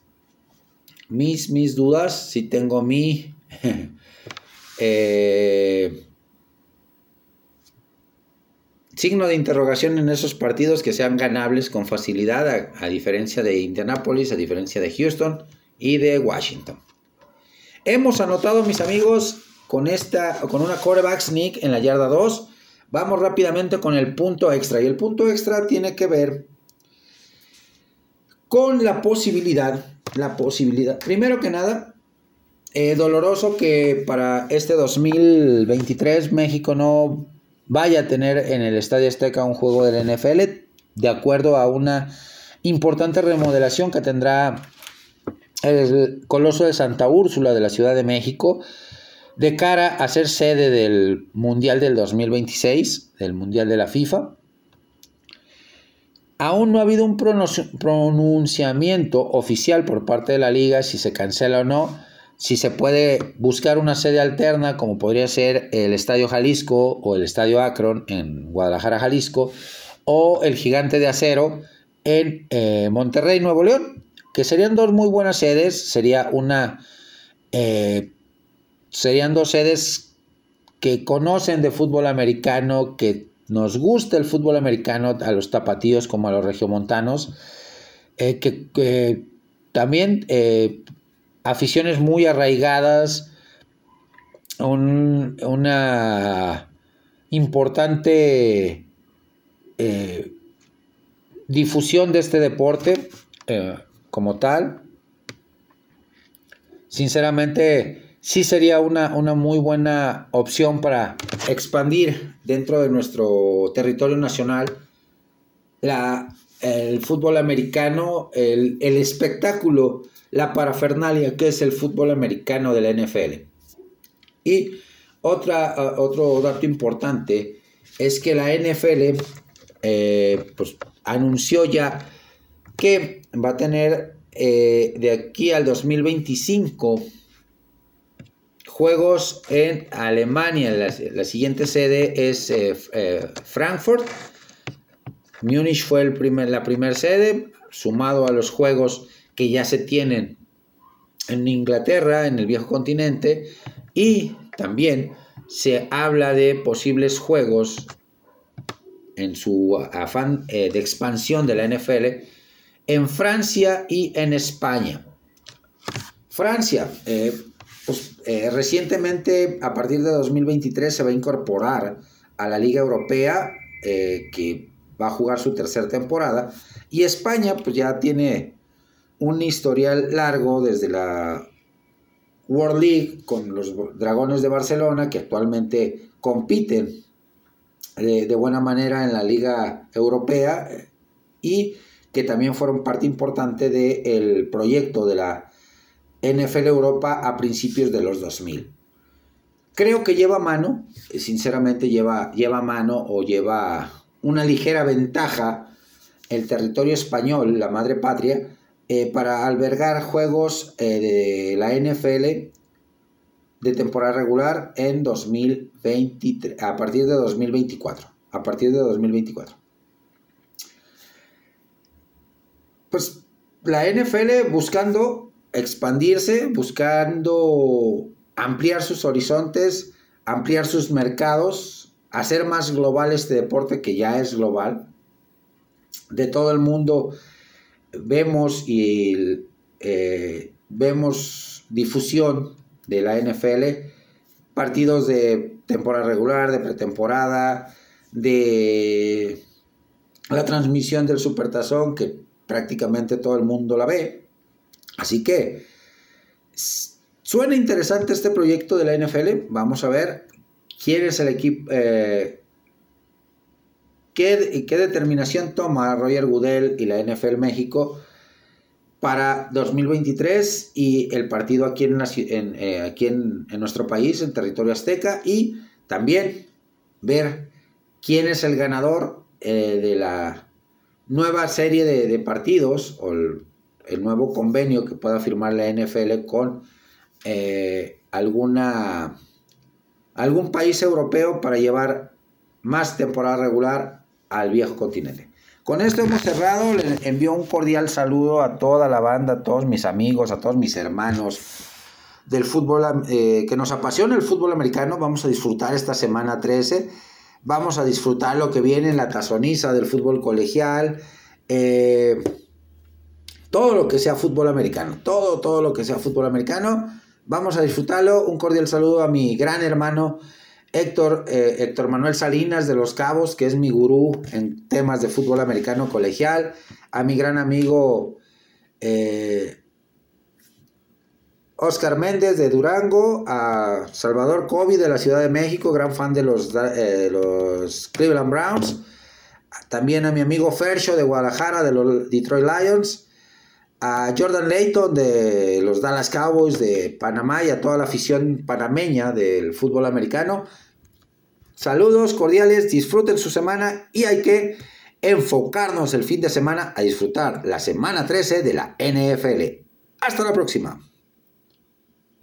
mis, mis dudas, sí tengo mi... [laughs] signo de interrogación en esos partidos que sean ganables con facilidad, a, diferencia de Indianapolis, a diferencia de Houston y de Washington. Hemos anotado, mis amigos, con, esta, con una quarterback sneak en la yarda 2. Vamos rápidamente con el punto extra. Y el punto extra tiene que ver con la posibilidad, la posibilidad, primero que nada, eh, doloroso que para este 2023 México no vaya a tener en el Estadio Azteca un juego del NFL, de acuerdo a una importante remodelación que tendrá el Coloso de Santa Úrsula de la Ciudad de México de cara a ser sede del Mundial del 2026, del Mundial de la FIFA. Aún no ha habido un pronunciamiento oficial por parte de la liga si se cancela o no, si se puede buscar una sede alterna como podría ser el Estadio Jalisco o el Estadio Akron en Guadalajara, Jalisco, o el Gigante de Acero en eh, Monterrey, Nuevo León, que serían dos muy buenas sedes, sería una... Eh, serían dos sedes que conocen de fútbol americano, que nos gusta el fútbol americano a los tapatíos como a los regiomontanos, eh, que, también aficiones muy arraigadas, una importante eh, difusión de este deporte como tal. Sinceramente, sí sería una, muy buena opción para expandir dentro de nuestro territorio nacional la, el fútbol americano, el, espectáculo, la parafernalia que es el fútbol americano de la NFL. Y otra, uh, otro dato importante es que la NFL eh, pues, anunció ya que va a tener eh, de aquí al 2025 Juegos en Alemania. La, siguiente sede es eh, Frankfurt. Múnich fue el primer, la primera sede, sumado a los juegos que ya se tienen en Inglaterra, en el viejo continente, y también se habla de posibles juegos en su afán eh, de expansión de la NFL en Francia y en España. Francia, pues, eh, recientemente, a partir de 2023, se va a incorporar a la Liga Europea, eh, que va a jugar su tercera temporada. Y España, pues ya tiene un historial largo desde la World League con los Dragones de Barcelona, que actualmente compiten de, buena manera en la Liga Europea y que también fueron parte importante del proyecto de la NFL Europa a principios de los 2000. Creo que lleva mano, sinceramente lleva, lleva mano o lleva una ligera ventaja el territorio español, la madre patria, eh, para albergar juegos eh, de la NFL de temporada regular en 2023, a partir de 2024. A partir de 2024. Pues la NFL buscando expandirse, buscando ampliar sus horizontes, ampliar sus mercados, hacer más global este deporte que ya es global. De todo el mundo vemos y eh, vemos difusión de la NFL, partidos de temporada regular, de pretemporada, de la transmisión del Supertazón, que prácticamente todo el mundo la ve. Así que suena interesante este proyecto de la NFL. Vamos a ver quién es el equipo, eh, qué, qué, determinación toma Roger Goodell y la NFL México para 2023 y el partido aquí en, eh, aquí en, nuestro país, en territorio azteca, y también ver quién es el ganador eh, de la nueva serie de, partidos o el, el nuevo convenio que pueda firmar la NFL con eh, alguna, algún país europeo para llevar más temporada regular al viejo continente. Con esto hemos cerrado. Les envío un cordial saludo a toda la banda, a todos mis amigos, a todos mis hermanos del fútbol eh, que nos apasiona el fútbol americano. Vamos a disfrutar esta semana 13. Vamos a disfrutar lo que viene en la tazoniza del fútbol colegial. Eh, todo lo que sea fútbol americano. Todo, todo lo que sea fútbol americano. Vamos a disfrutarlo. Un cordial saludo a mi gran hermano Héctor, eh, Héctor Manuel Salinas de Los Cabos, que es mi gurú en temas de fútbol americano colegial. A mi gran amigo Oscar Méndez de Durango, a Salvador Kobe de la Ciudad de México, gran fan de los, eh, los Cleveland Browns, también a mi amigo Fersho de Guadalajara de los Detroit Lions, a Jordan Layton de los Dallas Cowboys de Panamá y a toda la afición panameña del fútbol americano. Saludos cordiales, disfruten su semana y hay que enfocarnos el fin de semana a disfrutar la semana 13 de la NFL. Hasta la próxima.